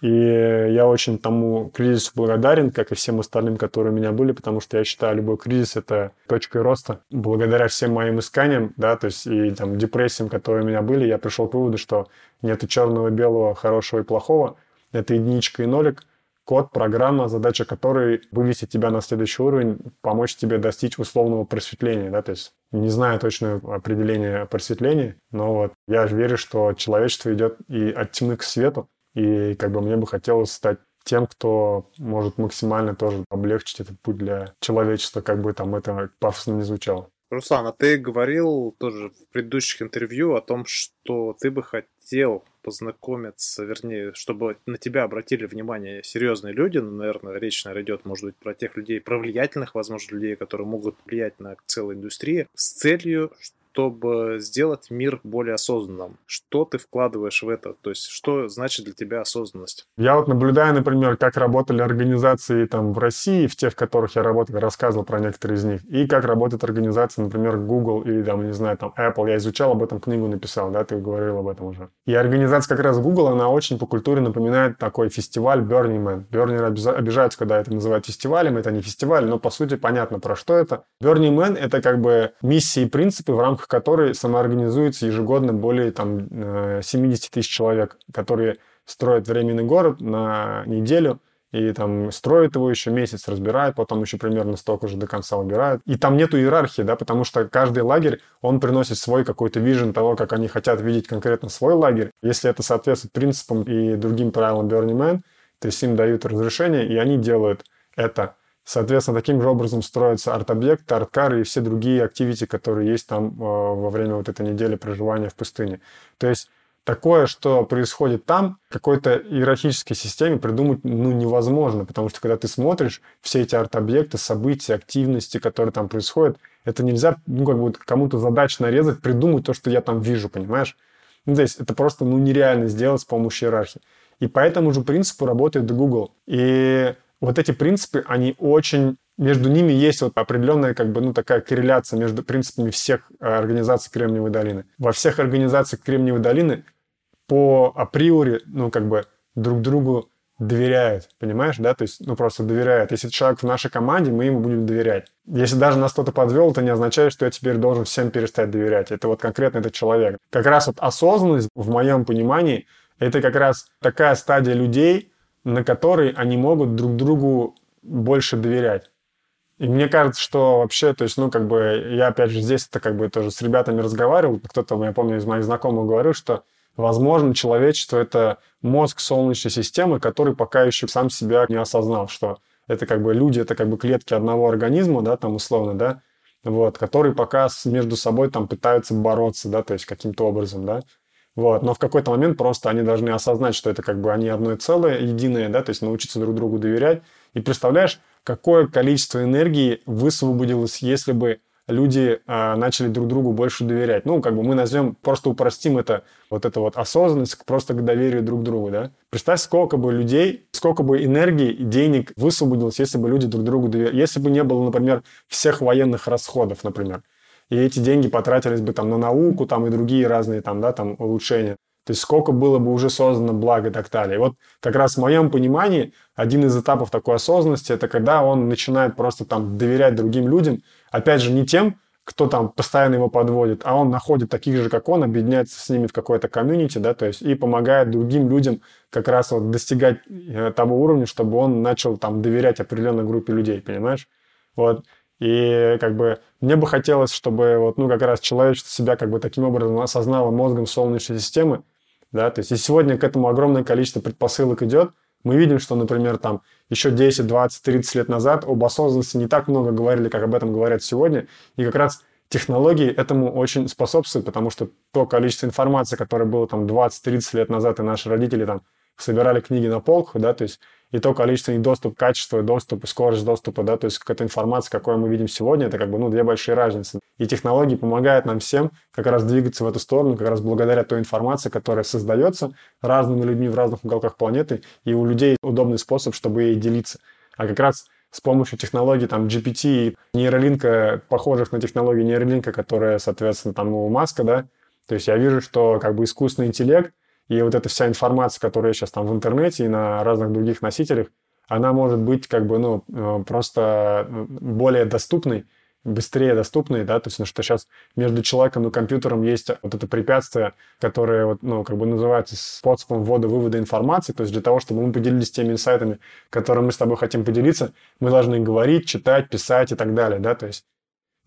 и я очень тому кризису благодарен, как и всем остальным, которые у меня были, потому что я считаю, любой кризис — это точкой роста. Благодаря всем моим исканиям, да, то есть и там депрессиям, которые у меня были, я пришел к выводу, что нет черного, белого, хорошего и плохого. Это единичка и нолик, код, программа, задача которой вывести тебя на следующий уровень, помочь тебе достичь условного просветления, да, то есть не знаю точное определение просветления, но вот я верю, что человечество идет и от тьмы к свету, и как бы мне бы хотелось стать тем, кто может максимально тоже облегчить этот путь для человечества, как бы там это пафосно не звучало. Руслан, а ты говорил тоже в предыдущих интервью о том, что ты бы хотел познакомиться, вернее, чтобы на тебя обратили внимание серьезные люди, ну, наверное, речь, наверное, идет, может быть, про тех людей, про влиятельных, возможно, людей, которые могут влиять на целую индустрию, с целью, чтобы сделать мир более осознанным. Что ты вкладываешь в это? То есть, что значит для тебя осознанность? Я вот наблюдаю, например, как работали организации там в России, в тех, в которых я работал, рассказывал про некоторые из них, и как работает организация, например, Google или там, не знаю, там Apple. Я изучал об этом книгу, написал, да, ты говорил об этом уже. И организация как раз Google, она очень по культуре напоминает такой фестиваль Burning Man. Burning обижаются, когда это называют фестивалем, это не фестиваль, но по сути понятно, про что это. Burning Man — это как бы миссии и принципы, в рамках которой самоорганизуется ежегодно более там 70 э, тысяч человек, которые строят временный город на неделю, и там строят его еще месяц, разбирают, потом еще примерно столько же до конца убирают. И там нету иерархии, да, потому что каждый лагерь, он приносит свой какой-то вижен того, как они хотят видеть конкретно свой лагерь. Если это соответствует принципам и другим правилам Burning Man, то есть им дают разрешение, и они делают это. Соответственно, таким же образом строятся арт-объекты, арт-кары и все другие активити, которые есть там э, во время вот этой недели проживания в пустыне. То есть такое, что происходит там, какой-то иерархической системе придумать ну, невозможно, потому что когда ты смотришь все эти арт-объекты, события, активности, которые там происходят, это нельзя ну, как бы кому-то задач нарезать, придумать то, что я там вижу, понимаешь? Ну, то есть это просто ну, нереально сделать с помощью иерархии. И по этому же принципу работает Google. И вот эти принципы, они очень между ними есть вот определенная как бы, ну, такая корреляция между принципами всех э, организаций Кремниевой долины. Во всех организациях Кремниевой долины по априори, ну, как бы друг другу доверяют, понимаешь, да, то есть, ну, просто доверяют. Если человек в нашей команде, мы ему будем доверять. Если даже нас кто-то подвел, это не означает, что я теперь должен всем перестать доверять. Это вот конкретно этот человек. Как раз вот осознанность, в моем понимании, это как раз такая стадия людей, на которой они могут друг другу больше доверять. И мне кажется, что вообще, то есть, ну, как бы, я, опять же, здесь это как бы тоже с ребятами разговаривал, кто-то, я помню, из моих знакомых говорил, что, возможно, человечество — это мозг Солнечной системы, который пока еще сам себя не осознал, что это как бы люди, это как бы клетки одного организма, да, там условно, да, вот, которые пока между собой там пытаются бороться, да, то есть каким-то образом, да, вот. Но в какой-то момент просто они должны осознать, что это как бы они одно целое, единое, да, то есть научиться друг другу доверять. И представляешь, какое количество энергии высвободилось, если бы люди э, начали друг другу больше доверять. Ну, как бы мы назовем, просто упростим это, вот это вот осознанность просто к доверию друг другу, да. Представь, сколько бы людей, сколько бы энергии и денег высвободилось, если бы люди друг другу доверяли. Если бы не было, например, всех военных расходов, например и эти деньги потратились бы там на науку там и другие разные там, да, там улучшения. То есть сколько было бы уже создано благ и так далее. И вот как раз в моем понимании один из этапов такой осознанности это когда он начинает просто там доверять другим людям, опять же не тем, кто там постоянно его подводит, а он находит таких же, как он, объединяется с ними в какой-то комьюнити, да, то есть и помогает другим людям как раз вот достигать э, того уровня, чтобы он начал там доверять определенной группе людей, понимаешь? Вот. И как бы мне бы хотелось, чтобы вот, ну, как раз человечество себя как бы таким образом осознало мозгом Солнечной системы, да, то есть и сегодня к этому огромное количество предпосылок идет, мы видим, что, например, там еще 10, 20, 30 лет назад об осознанности не так много говорили, как об этом говорят сегодня, и как раз технологии этому очень способствуют, потому что то количество информации, которое было там 20-30 лет назад, и наши родители там собирали книги на полках, да, то есть и то количество и доступ, качество, и скорость доступа, да, то есть к этой информации, какую мы видим сегодня, это как бы, ну, две большие разницы. И технологии помогают нам всем как раз двигаться в эту сторону, как раз благодаря той информации, которая создается разными людьми в разных уголках планеты, и у людей удобный способ, чтобы ей делиться. А как раз с помощью технологий там GPT и нейролинка, похожих на технологии нейролинка, которые, соответственно, там у Маска, да, то есть я вижу, что как бы искусственный интеллект и вот эта вся информация, которая сейчас там в интернете и на разных других носителях, она может быть как бы, ну, э, просто более доступной, быстрее доступной, да, то есть, ну, что сейчас между человеком и компьютером есть вот это препятствие, которое, вот, ну, как бы называется способом ввода-вывода информации, то есть для того, чтобы мы поделились теми инсайтами, которые мы с тобой хотим поделиться, мы должны говорить, читать, писать и так далее, да, то есть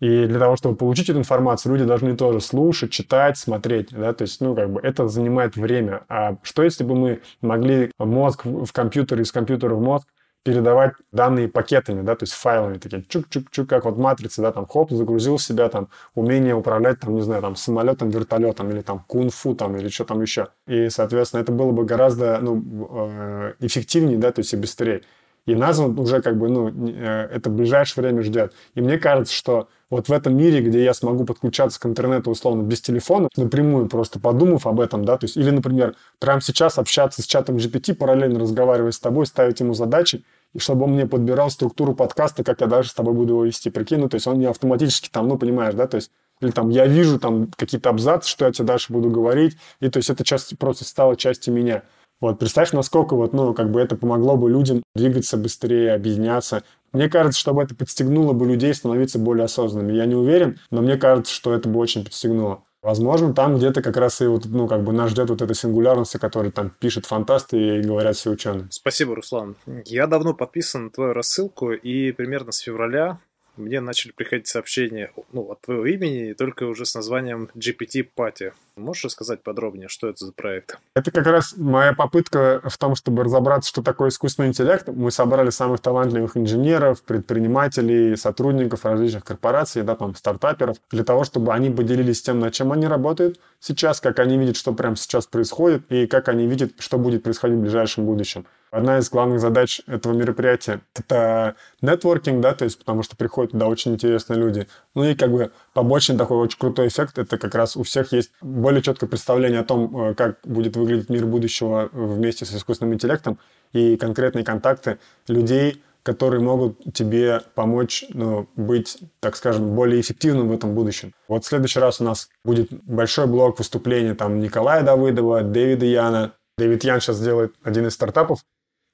и для того, чтобы получить эту информацию, люди должны тоже слушать, читать, смотреть, да, то есть, ну, как бы это занимает время. А что если бы мы могли мозг в компьютер, из компьютера в мозг передавать данные пакетами, да, то есть файлами такие, чук-чук-чук, как вот матрица, да, там, хоп, загрузил в себя там умение управлять, там, не знаю, там, самолетом, вертолетом или там кунг-фу там или что там еще. И, соответственно, это было бы гораздо, ну, э, эффективнее, да, то есть и быстрее. И нас уже как бы, ну, э, это в ближайшее время ждет. И мне кажется, что вот в этом мире, где я смогу подключаться к интернету условно без телефона, напрямую просто подумав об этом, да, то есть, или, например, прямо сейчас общаться с чатом GPT, параллельно разговаривать с тобой, ставить ему задачи, и чтобы он мне подбирал структуру подкаста, как я дальше с тобой буду его вести, прикинь, ну, то есть он мне автоматически там, ну, понимаешь, да, то есть или там я вижу там какие-то абзацы, что я тебе дальше буду говорить, и то есть это часть, просто стало частью меня. Вот, представь, насколько вот, ну, как бы это помогло бы людям двигаться быстрее, объединяться. Мне кажется, чтобы это подстегнуло бы людей становиться более осознанными. Я не уверен, но мне кажется, что это бы очень подстегнуло. Возможно, там где-то как раз и вот, ну, как бы нас ждет вот эта сингулярность, о которой там пишут фантасты и говорят все ученые. Спасибо, Руслан. Я давно подписан на твою рассылку, и примерно с февраля мне начали приходить сообщения ну, от твоего имени, только уже с названием GPT Party. Можешь рассказать подробнее, что это за проект? Это как раз моя попытка в том, чтобы разобраться, что такое искусственный интеллект. Мы собрали самых талантливых инженеров, предпринимателей, сотрудников различных корпораций, да, там, стартаперов, для того, чтобы они поделились тем, над чем они работают сейчас, как они видят, что прямо сейчас происходит, и как они видят, что будет происходить в ближайшем будущем. Одна из главных задач этого мероприятия — это нетворкинг, да, то есть потому что приходят туда очень интересные люди. Ну и как бы побочный такой очень крутой эффект — это как раз у всех есть более четкое представление о том, э, как будет выглядеть мир будущего вместе с искусственным интеллектом и конкретные контакты людей, которые могут тебе помочь ну, быть, так скажем, более эффективным в этом будущем. Вот в следующий раз у нас будет большой блок выступлений там Николая Давыдова, Дэвида Яна. Дэвид Ян сейчас делает один из стартапов,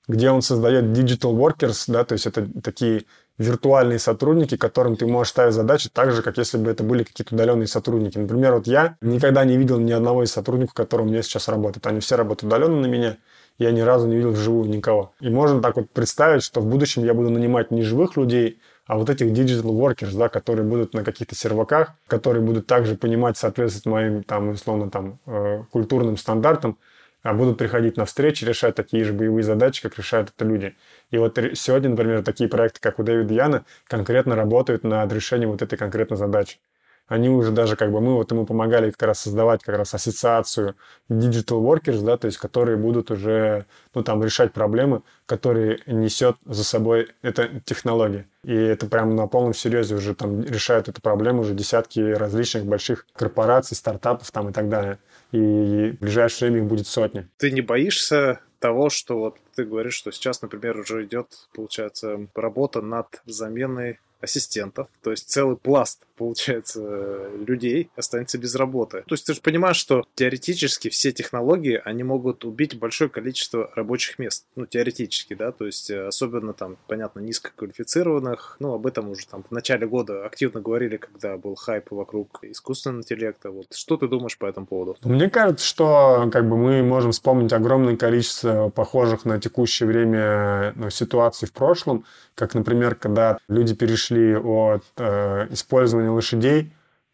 где он создает digital workers, да, то есть это такие виртуальные сотрудники, которым ты можешь ставить задачи так же, как если бы это были какие-то удаленные сотрудники. Например, вот я никогда не видел ни одного из сотрудников, которые у меня сейчас работают. Они все работают удаленно на меня. Я ни разу не видел вживую никого. И можно так вот представить, что в будущем я буду нанимать не живых людей, а вот этих digital workers, да, которые будут на каких-то серваках, которые будут также понимать, соответствовать моим, там, условно, там, э, культурным стандартам, а будут приходить на встречи, решать такие же боевые задачи, как решают это люди. И вот сегодня, например, такие проекты, как у Дэвида Яна, конкретно работают над решением вот этой конкретной задачи. Они уже даже как бы, мы вот ему помогали как раз создавать как раз ассоциацию digital workers, да, то есть которые будут уже, ну, там, решать проблемы, которые несет за собой эта технология. И это прямо на полном серьезе уже там решают эту проблему уже десятки различных больших корпораций, стартапов там и так далее и в ближайшее время их будет сотни. Ты не боишься того, что вот ты говоришь, что сейчас, например, уже идет, получается, работа над заменой ассистентов, то есть целый пласт, получается, людей останется без работы. То есть ты же понимаешь, что теоретически все технологии, они могут убить большое количество рабочих мест. Ну, теоретически, да, то есть э, особенно там, понятно, низкоквалифицированных. Ну, об этом уже там в начале года активно говорили, когда был хайп вокруг искусственного интеллекта. Вот что ты думаешь по этому поводу? Мне кажется, что как бы мы можем вспомнить огромное количество похожих на текущее время ну, ситуаций в прошлом, как, например, когда люди перешли от э, использования лошадей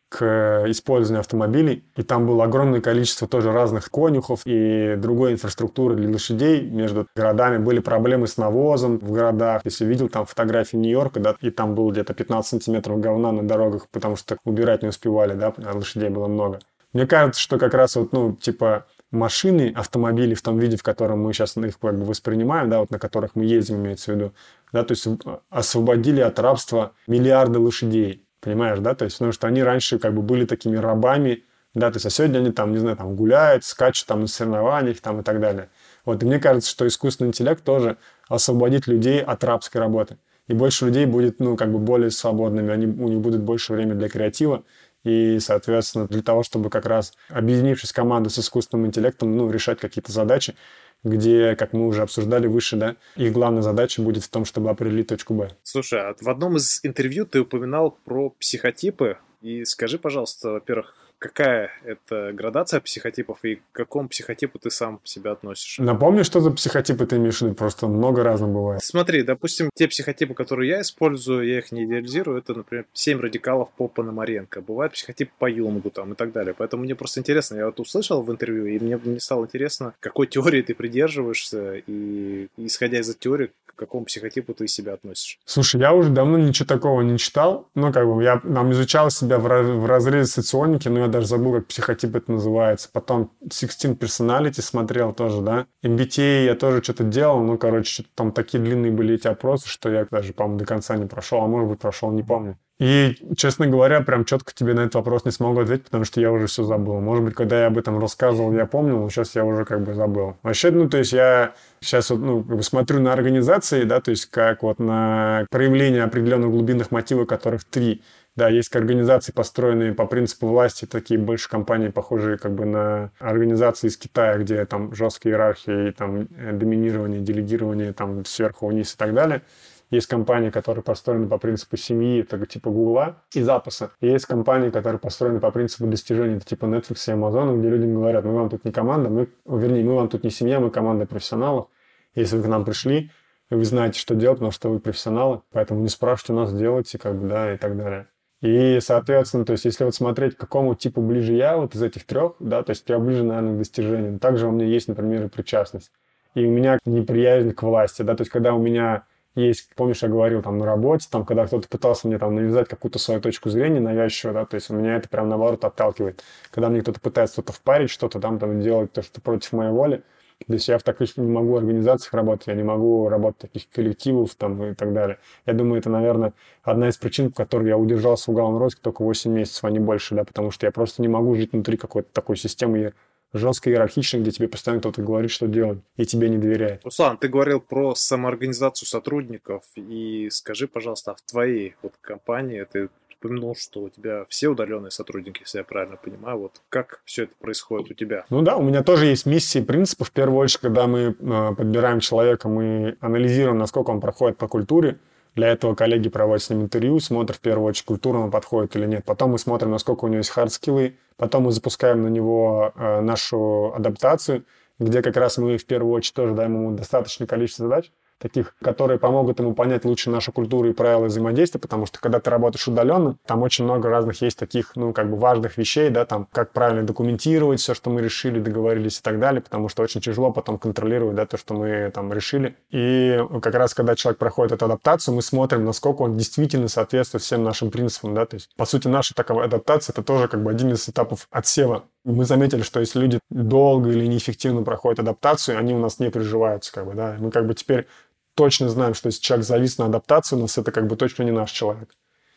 к использованию автомобилей, и там было огромное количество тоже разных конюхов и другой инфраструктуры для лошадей. Между городами были проблемы с навозом в городах. Если видел там фотографии Нью-Йорка, да, и там было где-то 15 сантиметров говна на дорогах, потому что убирать не успевали, да, а лошадей было много. Мне кажется, что как раз вот, ну, типа, машины, автомобили в том виде, в котором мы сейчас их как бы воспринимаем, да, вот на которых мы ездим, имеется в виду, да, то есть освободили от рабства миллиарды лошадей, понимаешь, да, то есть потому что они раньше как бы были такими рабами, да, то есть а сегодня они там, не знаю, там гуляют, скачут там на соревнованиях там и так далее. Вот, и мне кажется, что искусственный интеллект тоже освободит людей от рабской работы. И больше людей будет, ну, как бы более свободными, они, у них будет больше времени для креатива, и, соответственно, для того, чтобы как раз, объединившись командой с искусственным интеллектом, ну, решать какие-то задачи, где, как мы уже обсуждали выше, да, их главная задача будет в том, чтобы определить точку Б. Слушай, а в одном из интервью ты упоминал про психотипы. И скажи, пожалуйста, во-первых, какая это градация психотипов и к какому психотипу ты сам себя относишь? Напомни, что за психотипы ты имеешь в виду, просто много разных бывает. Смотри, допустим, те психотипы, которые я использую, я их не идеализирую, это, например, 7 радикалов по Пономаренко, бывает психотип по Юнгу там и так далее. Поэтому мне просто интересно, я вот услышал в интервью, и мне, мне стало интересно, какой теории ты придерживаешься, и исходя из этой теории, к какому психотипу ты себя относишь? Слушай, я уже давно ничего такого не читал. Ну, как бы я нам изучал себя в, в разрезе соционики, но я даже забыл, как психотип это называется. Потом 16 Personality смотрел тоже, да. MBTI я тоже что-то делал, ну, короче, там такие длинные были эти опросы, что я даже, по-моему, до конца не прошел, а может быть, прошел, не помню. И, честно говоря, прям четко тебе на этот вопрос не смогу ответить, потому что я уже все забыл. Может быть, когда я об этом рассказывал, я помнил, но сейчас я уже как бы забыл. Вообще, ну, то есть я сейчас вот, ну, смотрю на организации, да, то есть как вот на проявление определенных глубинных мотивов, которых три. Да, есть организации, построенные по принципу власти, такие больше компании, похожие как бы на организации из Китая, где там жесткие иерархии, там э, доминирование, делегирование там сверху вниз и так далее. Есть компании, которые построены по принципу семьи, это типа Гугла и запаса. И есть компании, которые построены по принципу достижений, это типа Netflix и Amazon, где людям говорят, мы вам тут не команда, мы, вернее, мы вам тут не семья, мы команда профессионалов. Если вы к нам пришли, вы знаете, что делать, потому что вы профессионалы, поэтому не спрашивайте у нас, делайте, как бы, да, и так далее. И, соответственно, то есть, если вот смотреть, к какому типу ближе я вот из этих трех, да, то есть я ближе, наверное, к достижениям. Также у меня есть, например, и причастность. И у меня неприязнь к власти, да, то есть, когда у меня есть, помнишь, я говорил там на работе, там, когда кто-то пытался мне там навязать какую-то свою точку зрения навязчивую, да, то есть у меня это прям наоборот отталкивает. Когда мне кто-то пытается что-то впарить, что-то там, там делать, то, что против моей воли, есть я в таких не могу организациях работать, я не могу работать в таких коллективов там и так далее. Я думаю, это, наверное, одна из причин, по которой я удержался в уголовном розыске только 8 месяцев, а не больше, да, потому что я просто не могу жить внутри какой-то такой системы жестко иерархичной, где тебе постоянно кто-то говорит, что делать, и тебе не доверяет. Руслан, ты говорил про самоорганизацию сотрудников, и скажи, пожалуйста, а в твоей вот компании ты упомянул, что у тебя все удаленные сотрудники, если я правильно понимаю. Вот как все это происходит у тебя? Ну да, у меня тоже есть миссии и принципы. В первую очередь, когда мы э, подбираем человека, мы анализируем, насколько он проходит по культуре. Для этого коллеги проводят с ним интервью, смотрят в первую очередь, культура он подходит или нет. Потом мы смотрим, насколько у него есть хардскиллы. Потом мы запускаем на него э, нашу адаптацию, где как раз мы в первую очередь тоже даем ему достаточное количество задач, таких, которые помогут ему понять лучше нашу культуру и правила взаимодействия, потому что когда ты работаешь удаленно, там очень много разных есть таких, ну, как бы важных вещей, да, там, как правильно документировать все, что мы решили, договорились и так далее, потому что очень тяжело потом контролировать, да, то, что мы там решили. И как раз, когда человек проходит эту адаптацию, мы смотрим, насколько он действительно соответствует всем нашим принципам, да, то есть, по сути, наша такая адаптация, это тоже как бы один из этапов отсева мы заметили, что если люди долго или неэффективно проходят адаптацию, они у нас не приживаются, как бы, да. Мы как бы теперь точно знаем, что если человек завис на адаптацию, у нас это как бы точно не наш человек.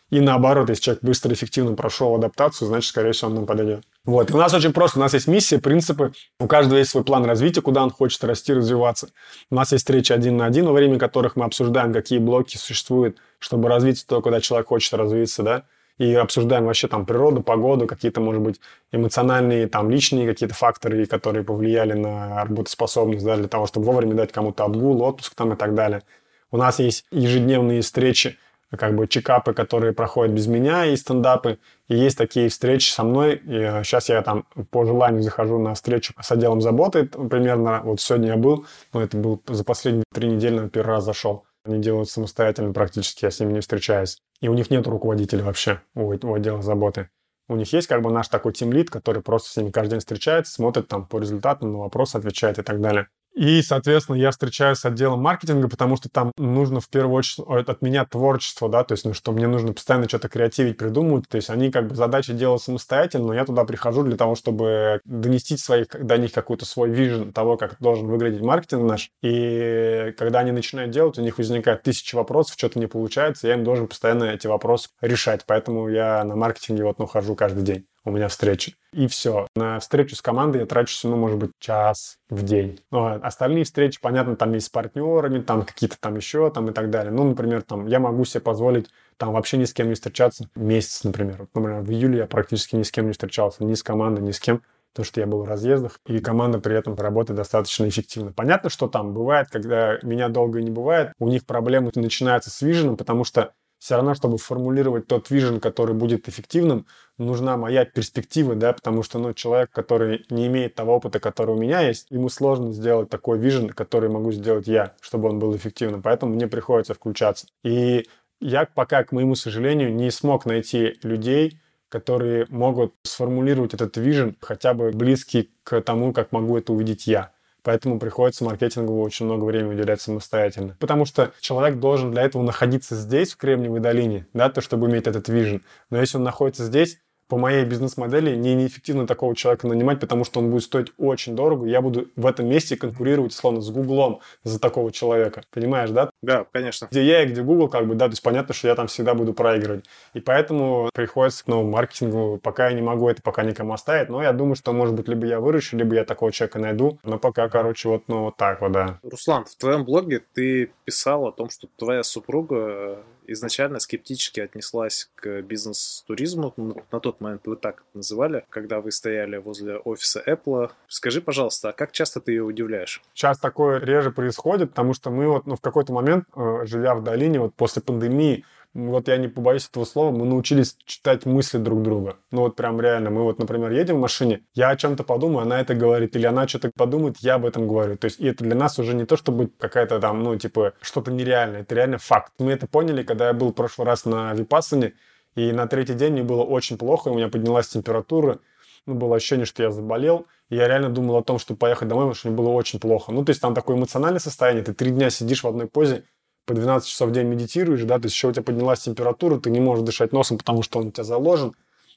И наоборот, если человек быстро, эффективно прошел адаптацию, значит, скорее всего, он нам подойдет. Вот. И у нас очень просто. У нас есть миссия, принципы. У каждого есть свой план развития, куда он хочет расти, развиваться. У нас есть встречи один на один, во время которых мы обсуждаем, какие блоки существуют, чтобы развиться то, куда человек хочет развиться, да и обсуждаем вообще там природу, погоду, какие-то, может быть, эмоциональные, там, личные какие-то факторы, которые повлияли на работоспособность, да, для того, чтобы вовремя дать кому-то отгул, отпуск там и так далее. У нас есть ежедневные встречи, как бы чекапы, которые проходят без меня, и стендапы. И есть такие встречи со мной. И сейчас я там по желанию захожу на встречу с отделом заботы. Примерно вот сегодня я был, но это был за последние три недели, на первый раз зашел. Они делают самостоятельно практически, я с ними не встречаюсь. И у них нет руководителя вообще у, у отдела заботы. У них есть как бы наш такой тимлит, который просто с ними каждый день встречается, смотрит там по результатам, на вопросы отвечает и так далее. И, соответственно, я встречаюсь с отделом маркетинга, потому что там нужно в первую очередь от меня творчество, да, то есть, ну, что мне нужно постоянно что-то креативить, придумывать. То есть они как бы задачи делают самостоятельно, но я туда прихожу для того, чтобы донести своих, до них какой-то свой вижен того, как должен выглядеть маркетинг наш. И когда они начинают делать, у них возникает тысяча вопросов, что-то не получается, я им должен постоянно эти вопросы решать. Поэтому я на маркетинге вот, ну, хожу каждый день у меня встречи. И все. На встречу с командой я трачу, ну, может быть, час в день. А остальные встречи, понятно, там есть с партнерами, там какие-то там еще, там и так далее. Ну, например, там я могу себе позволить там вообще ни с кем не встречаться месяц, например. Вот, например, в июле я практически ни с кем не встречался, ни с командой, ни с кем потому что я был в разъездах, и команда при этом работает достаточно эффективно. Понятно, что там бывает, когда меня долго не бывает, у них проблемы начинаются с виженом, потому что все равно, чтобы формулировать тот вижен, который будет эффективным, нужна моя перспектива, да, потому что, ну, человек, который не имеет того опыта, который у меня есть, ему сложно сделать такой вижен, который могу сделать я, чтобы он был эффективным, поэтому мне приходится включаться. И я пока, к моему сожалению, не смог найти людей, которые могут сформулировать этот вижен хотя бы близкий к тому, как могу это увидеть я. Поэтому приходится маркетингу очень много времени уделять самостоятельно. Потому что человек должен для этого находиться здесь, в Кремниевой долине, да, то, чтобы иметь этот вижен. Но если он находится здесь, по моей бизнес-модели не неэффективно такого человека нанимать, потому что он будет стоить очень дорого. Я буду в этом месте конкурировать, словно, с Гуглом за такого человека. Понимаешь, да? Да, конечно. Где я и где Google, как бы, да, то есть понятно, что я там всегда буду проигрывать. И поэтому приходится к новому маркетингу. Пока я не могу это пока никому оставить, но я думаю, что, может быть, либо я выращу, либо я такого человека найду. Но пока, короче, вот, ну, вот так вот, да. Руслан, в твоем блоге ты писал о том, что твоя супруга изначально скептически отнеслась к бизнес-туризму. На тот момент вы так называли, когда вы стояли возле офиса Apple. Скажи, пожалуйста, а как часто ты ее удивляешь? Сейчас такое реже происходит, потому что мы вот ну, в какой-то момент, э, живя в долине, вот после пандемии, вот я не побоюсь этого слова, мы научились читать мысли друг друга. Ну вот прям реально, мы вот, например, едем в машине, я о чем-то подумаю, она это говорит, или она что-то подумает, я об этом говорю. То есть и это для нас уже не то, чтобы какая-то там, ну типа, что-то нереальное, это реально факт. Мы это поняли, когда я был в прошлый раз на Випассане, и на третий день мне было очень плохо, у меня поднялась температура, ну, было ощущение, что я заболел, и я реально думал о том, что поехать домой, потому что мне было очень плохо. Ну, то есть там такое эмоциональное состояние, ты три дня сидишь в одной позе, по 12 часов в день медитируешь, да, то есть еще у тебя поднялась температура, ты не можешь дышать носом, потому что он у тебя заложен,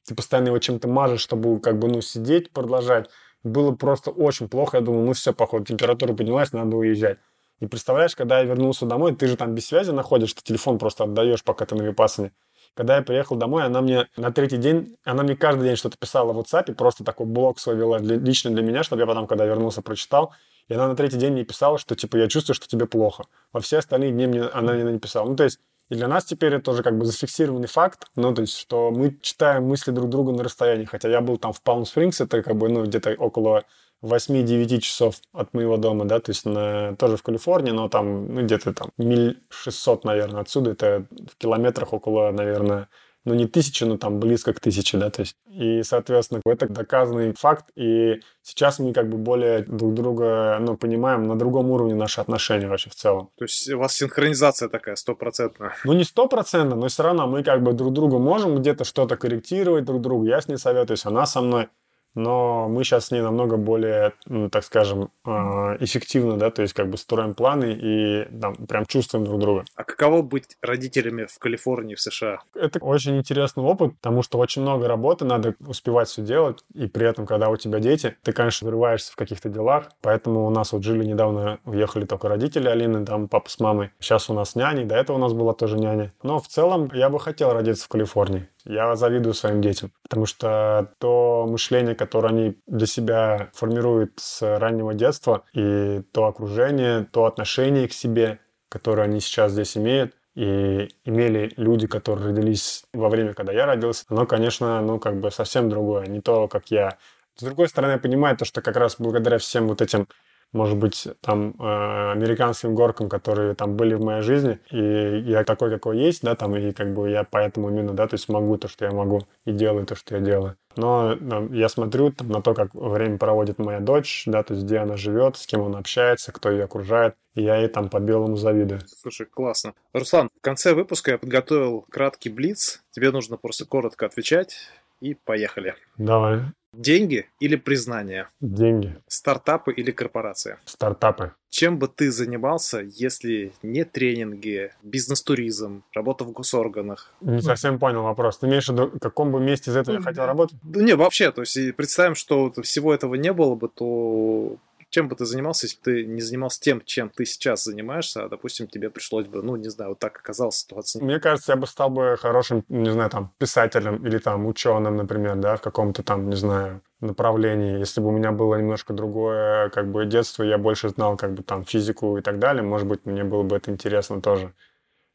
ты постоянно его чем-то мажешь, чтобы как бы, ну, сидеть, продолжать. Было просто очень плохо, я думал, ну все, походу, температура поднялась, надо уезжать. И представляешь, когда я вернулся домой, ты же там без связи находишь, ты телефон просто отдаешь, пока ты на випасане. Когда я приехал домой, она мне на третий день, она мне каждый день что-то писала в WhatsApp, просто такой блог свой вела для, лично для меня, чтобы я потом, когда вернулся, прочитал. И она на третий день мне писала, что, типа, я чувствую, что тебе плохо. Во все остальные дни мне она не написала. Ну, то есть, и для нас теперь это тоже как бы зафиксированный факт, ну, то есть, что мы читаем мысли друг друга на расстоянии. Хотя я был там в Палм Спрингс, это как бы, ну, где-то около 8-9 часов от моего дома, да, то есть на, тоже в Калифорнии, но там, ну, где-то там миль 600, наверное, отсюда, это в километрах около, наверное, ну, не тысячи, но там близко к тысяче, да, то есть. И, соответственно, это доказанный факт, и сейчас мы как бы более друг друга, ну, понимаем на другом уровне наши отношения вообще в целом. То есть у вас синхронизация такая стопроцентная? Ну, не стопроцентно, но все равно мы как бы друг друга можем где-то что-то корректировать друг другу. Я с ней советуюсь, она со мной но мы сейчас с ней намного более, ну, так скажем, а, эффективно, да, то есть как бы строим планы и там прям чувствуем друг друга. А каково быть родителями в Калифорнии, в США? Это очень интересный опыт, потому что очень много работы, надо успевать все делать, и при этом, когда у тебя дети, ты, конечно, взрываешься в каких-то делах, поэтому у нас вот жили недавно, уехали только родители Алины, там папа с мамой, сейчас у нас няни, до этого у нас была тоже няня. Но в целом я бы хотел родиться в Калифорнии. Я завидую своим детям, потому что то мышление, которое они для себя формируют с раннего детства, и то окружение, то отношение к себе, которое они сейчас здесь имеют, и имели люди, которые родились во время, когда я родился, оно, конечно, ну, как бы совсем другое, не то, как я. С другой стороны, я понимаю то, что как раз благодаря всем вот этим может быть, там, э, американским горкам, которые там были в моей жизни, и я такой, какой есть, да, там, и как бы я поэтому именно, да, то есть могу то, что я могу, и делаю то, что я делаю. Но там, я смотрю там, на то, как время проводит моя дочь, да, то есть где она живет, с кем она общается, кто ее окружает, и я ей там по-белому завидую. Слушай, классно. Руслан, в конце выпуска я подготовил краткий блиц. Тебе нужно просто коротко отвечать, и поехали. Давай. Деньги или признание? Деньги. Стартапы или корпорация? Стартапы. Чем бы ты занимался, если не тренинги, бизнес-туризм, работа в госорганах? Не совсем понял вопрос. Ты имеешь в виду, в каком бы месте из этого я хотел работать? Да не, вообще, то есть представим, что всего этого не было бы, то чем бы ты занимался, если бы ты не занимался тем, чем ты сейчас занимаешься, а, допустим, тебе пришлось бы, ну, не знаю, вот так оказалась ситуация. Мне кажется, я бы стал бы хорошим, не знаю, там, писателем или там ученым, например, да, в каком-то там, не знаю, направлении. Если бы у меня было немножко другое, как бы, детство, я больше знал, как бы, там, физику и так далее, может быть, мне было бы это интересно тоже.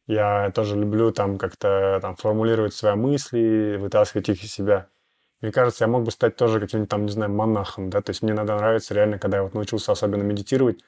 Я тоже люблю там как-то там формулировать свои мысли, вытаскивать их из себя. Мне кажется, я мог бы стать тоже каким-нибудь там, не знаю, монахом, да, то есть мне иногда нравится реально, когда я вот научился особенно медитировать,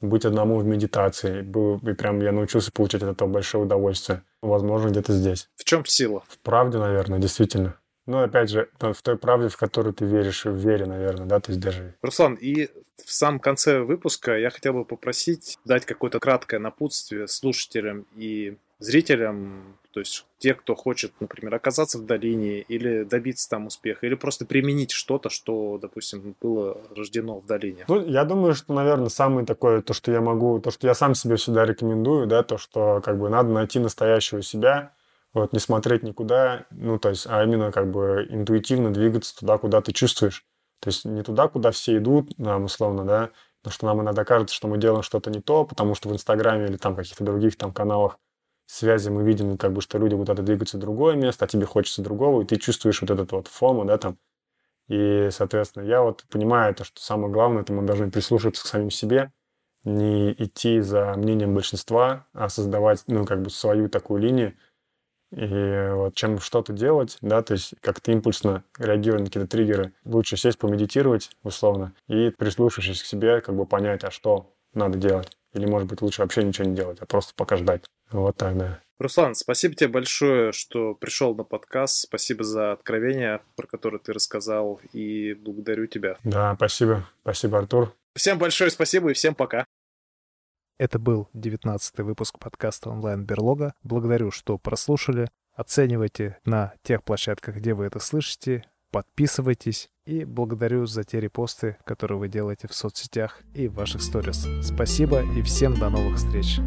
быть одному в медитации. И прям я научился получать от этого большое удовольствие. Возможно, где-то здесь. В чем сила? В правде, наверное, действительно. Ну, опять же, в той правде, в которую ты веришь, в вере, наверное, да, то есть даже... Руслан, и в самом конце выпуска я хотел бы попросить дать какое-то краткое напутствие слушателям и зрителям то есть те, кто хочет, например, оказаться в долине или добиться там успеха, или просто применить что-то, что, допустим, было рождено в долине. Ну, я думаю, что, наверное, самое такое, то, что я могу, то, что я сам себе всегда рекомендую, да, то, что как бы надо найти настоящего себя, вот не смотреть никуда, ну, то есть, а именно как бы интуитивно двигаться туда, куда ты чувствуешь. То есть не туда, куда все идут, нам условно, да, потому что нам иногда кажется, что мы делаем что-то не то, потому что в Инстаграме или там каких-то других там каналах связи мы видим, как бы, что люди куда-то двигаются в другое место, а тебе хочется другого, и ты чувствуешь вот этот вот фому, да, там. И, соответственно, я вот понимаю то, что самое главное, это мы должны прислушиваться к самим себе, не идти за мнением большинства, а создавать, ну, как бы свою такую линию. И вот чем что-то делать, да, то есть как-то импульсно реагировать на какие-то триггеры, лучше сесть, помедитировать, условно, и прислушавшись к себе, как бы понять, а что надо делать. Или, может быть, лучше вообще ничего не делать, а просто пока ждать. Вот так, да. Руслан, спасибо тебе большое, что пришел на подкаст. Спасибо за откровение, про которое ты рассказал, и благодарю тебя. Да, спасибо. Спасибо, Артур. Всем большое спасибо и всем пока. Это был 19 выпуск подкаста онлайн Берлога. Благодарю, что прослушали. Оценивайте на тех площадках, где вы это слышите. Подписывайтесь. И благодарю за те репосты, которые вы делаете в соцсетях и в ваших сторис. Спасибо и всем до новых встреч.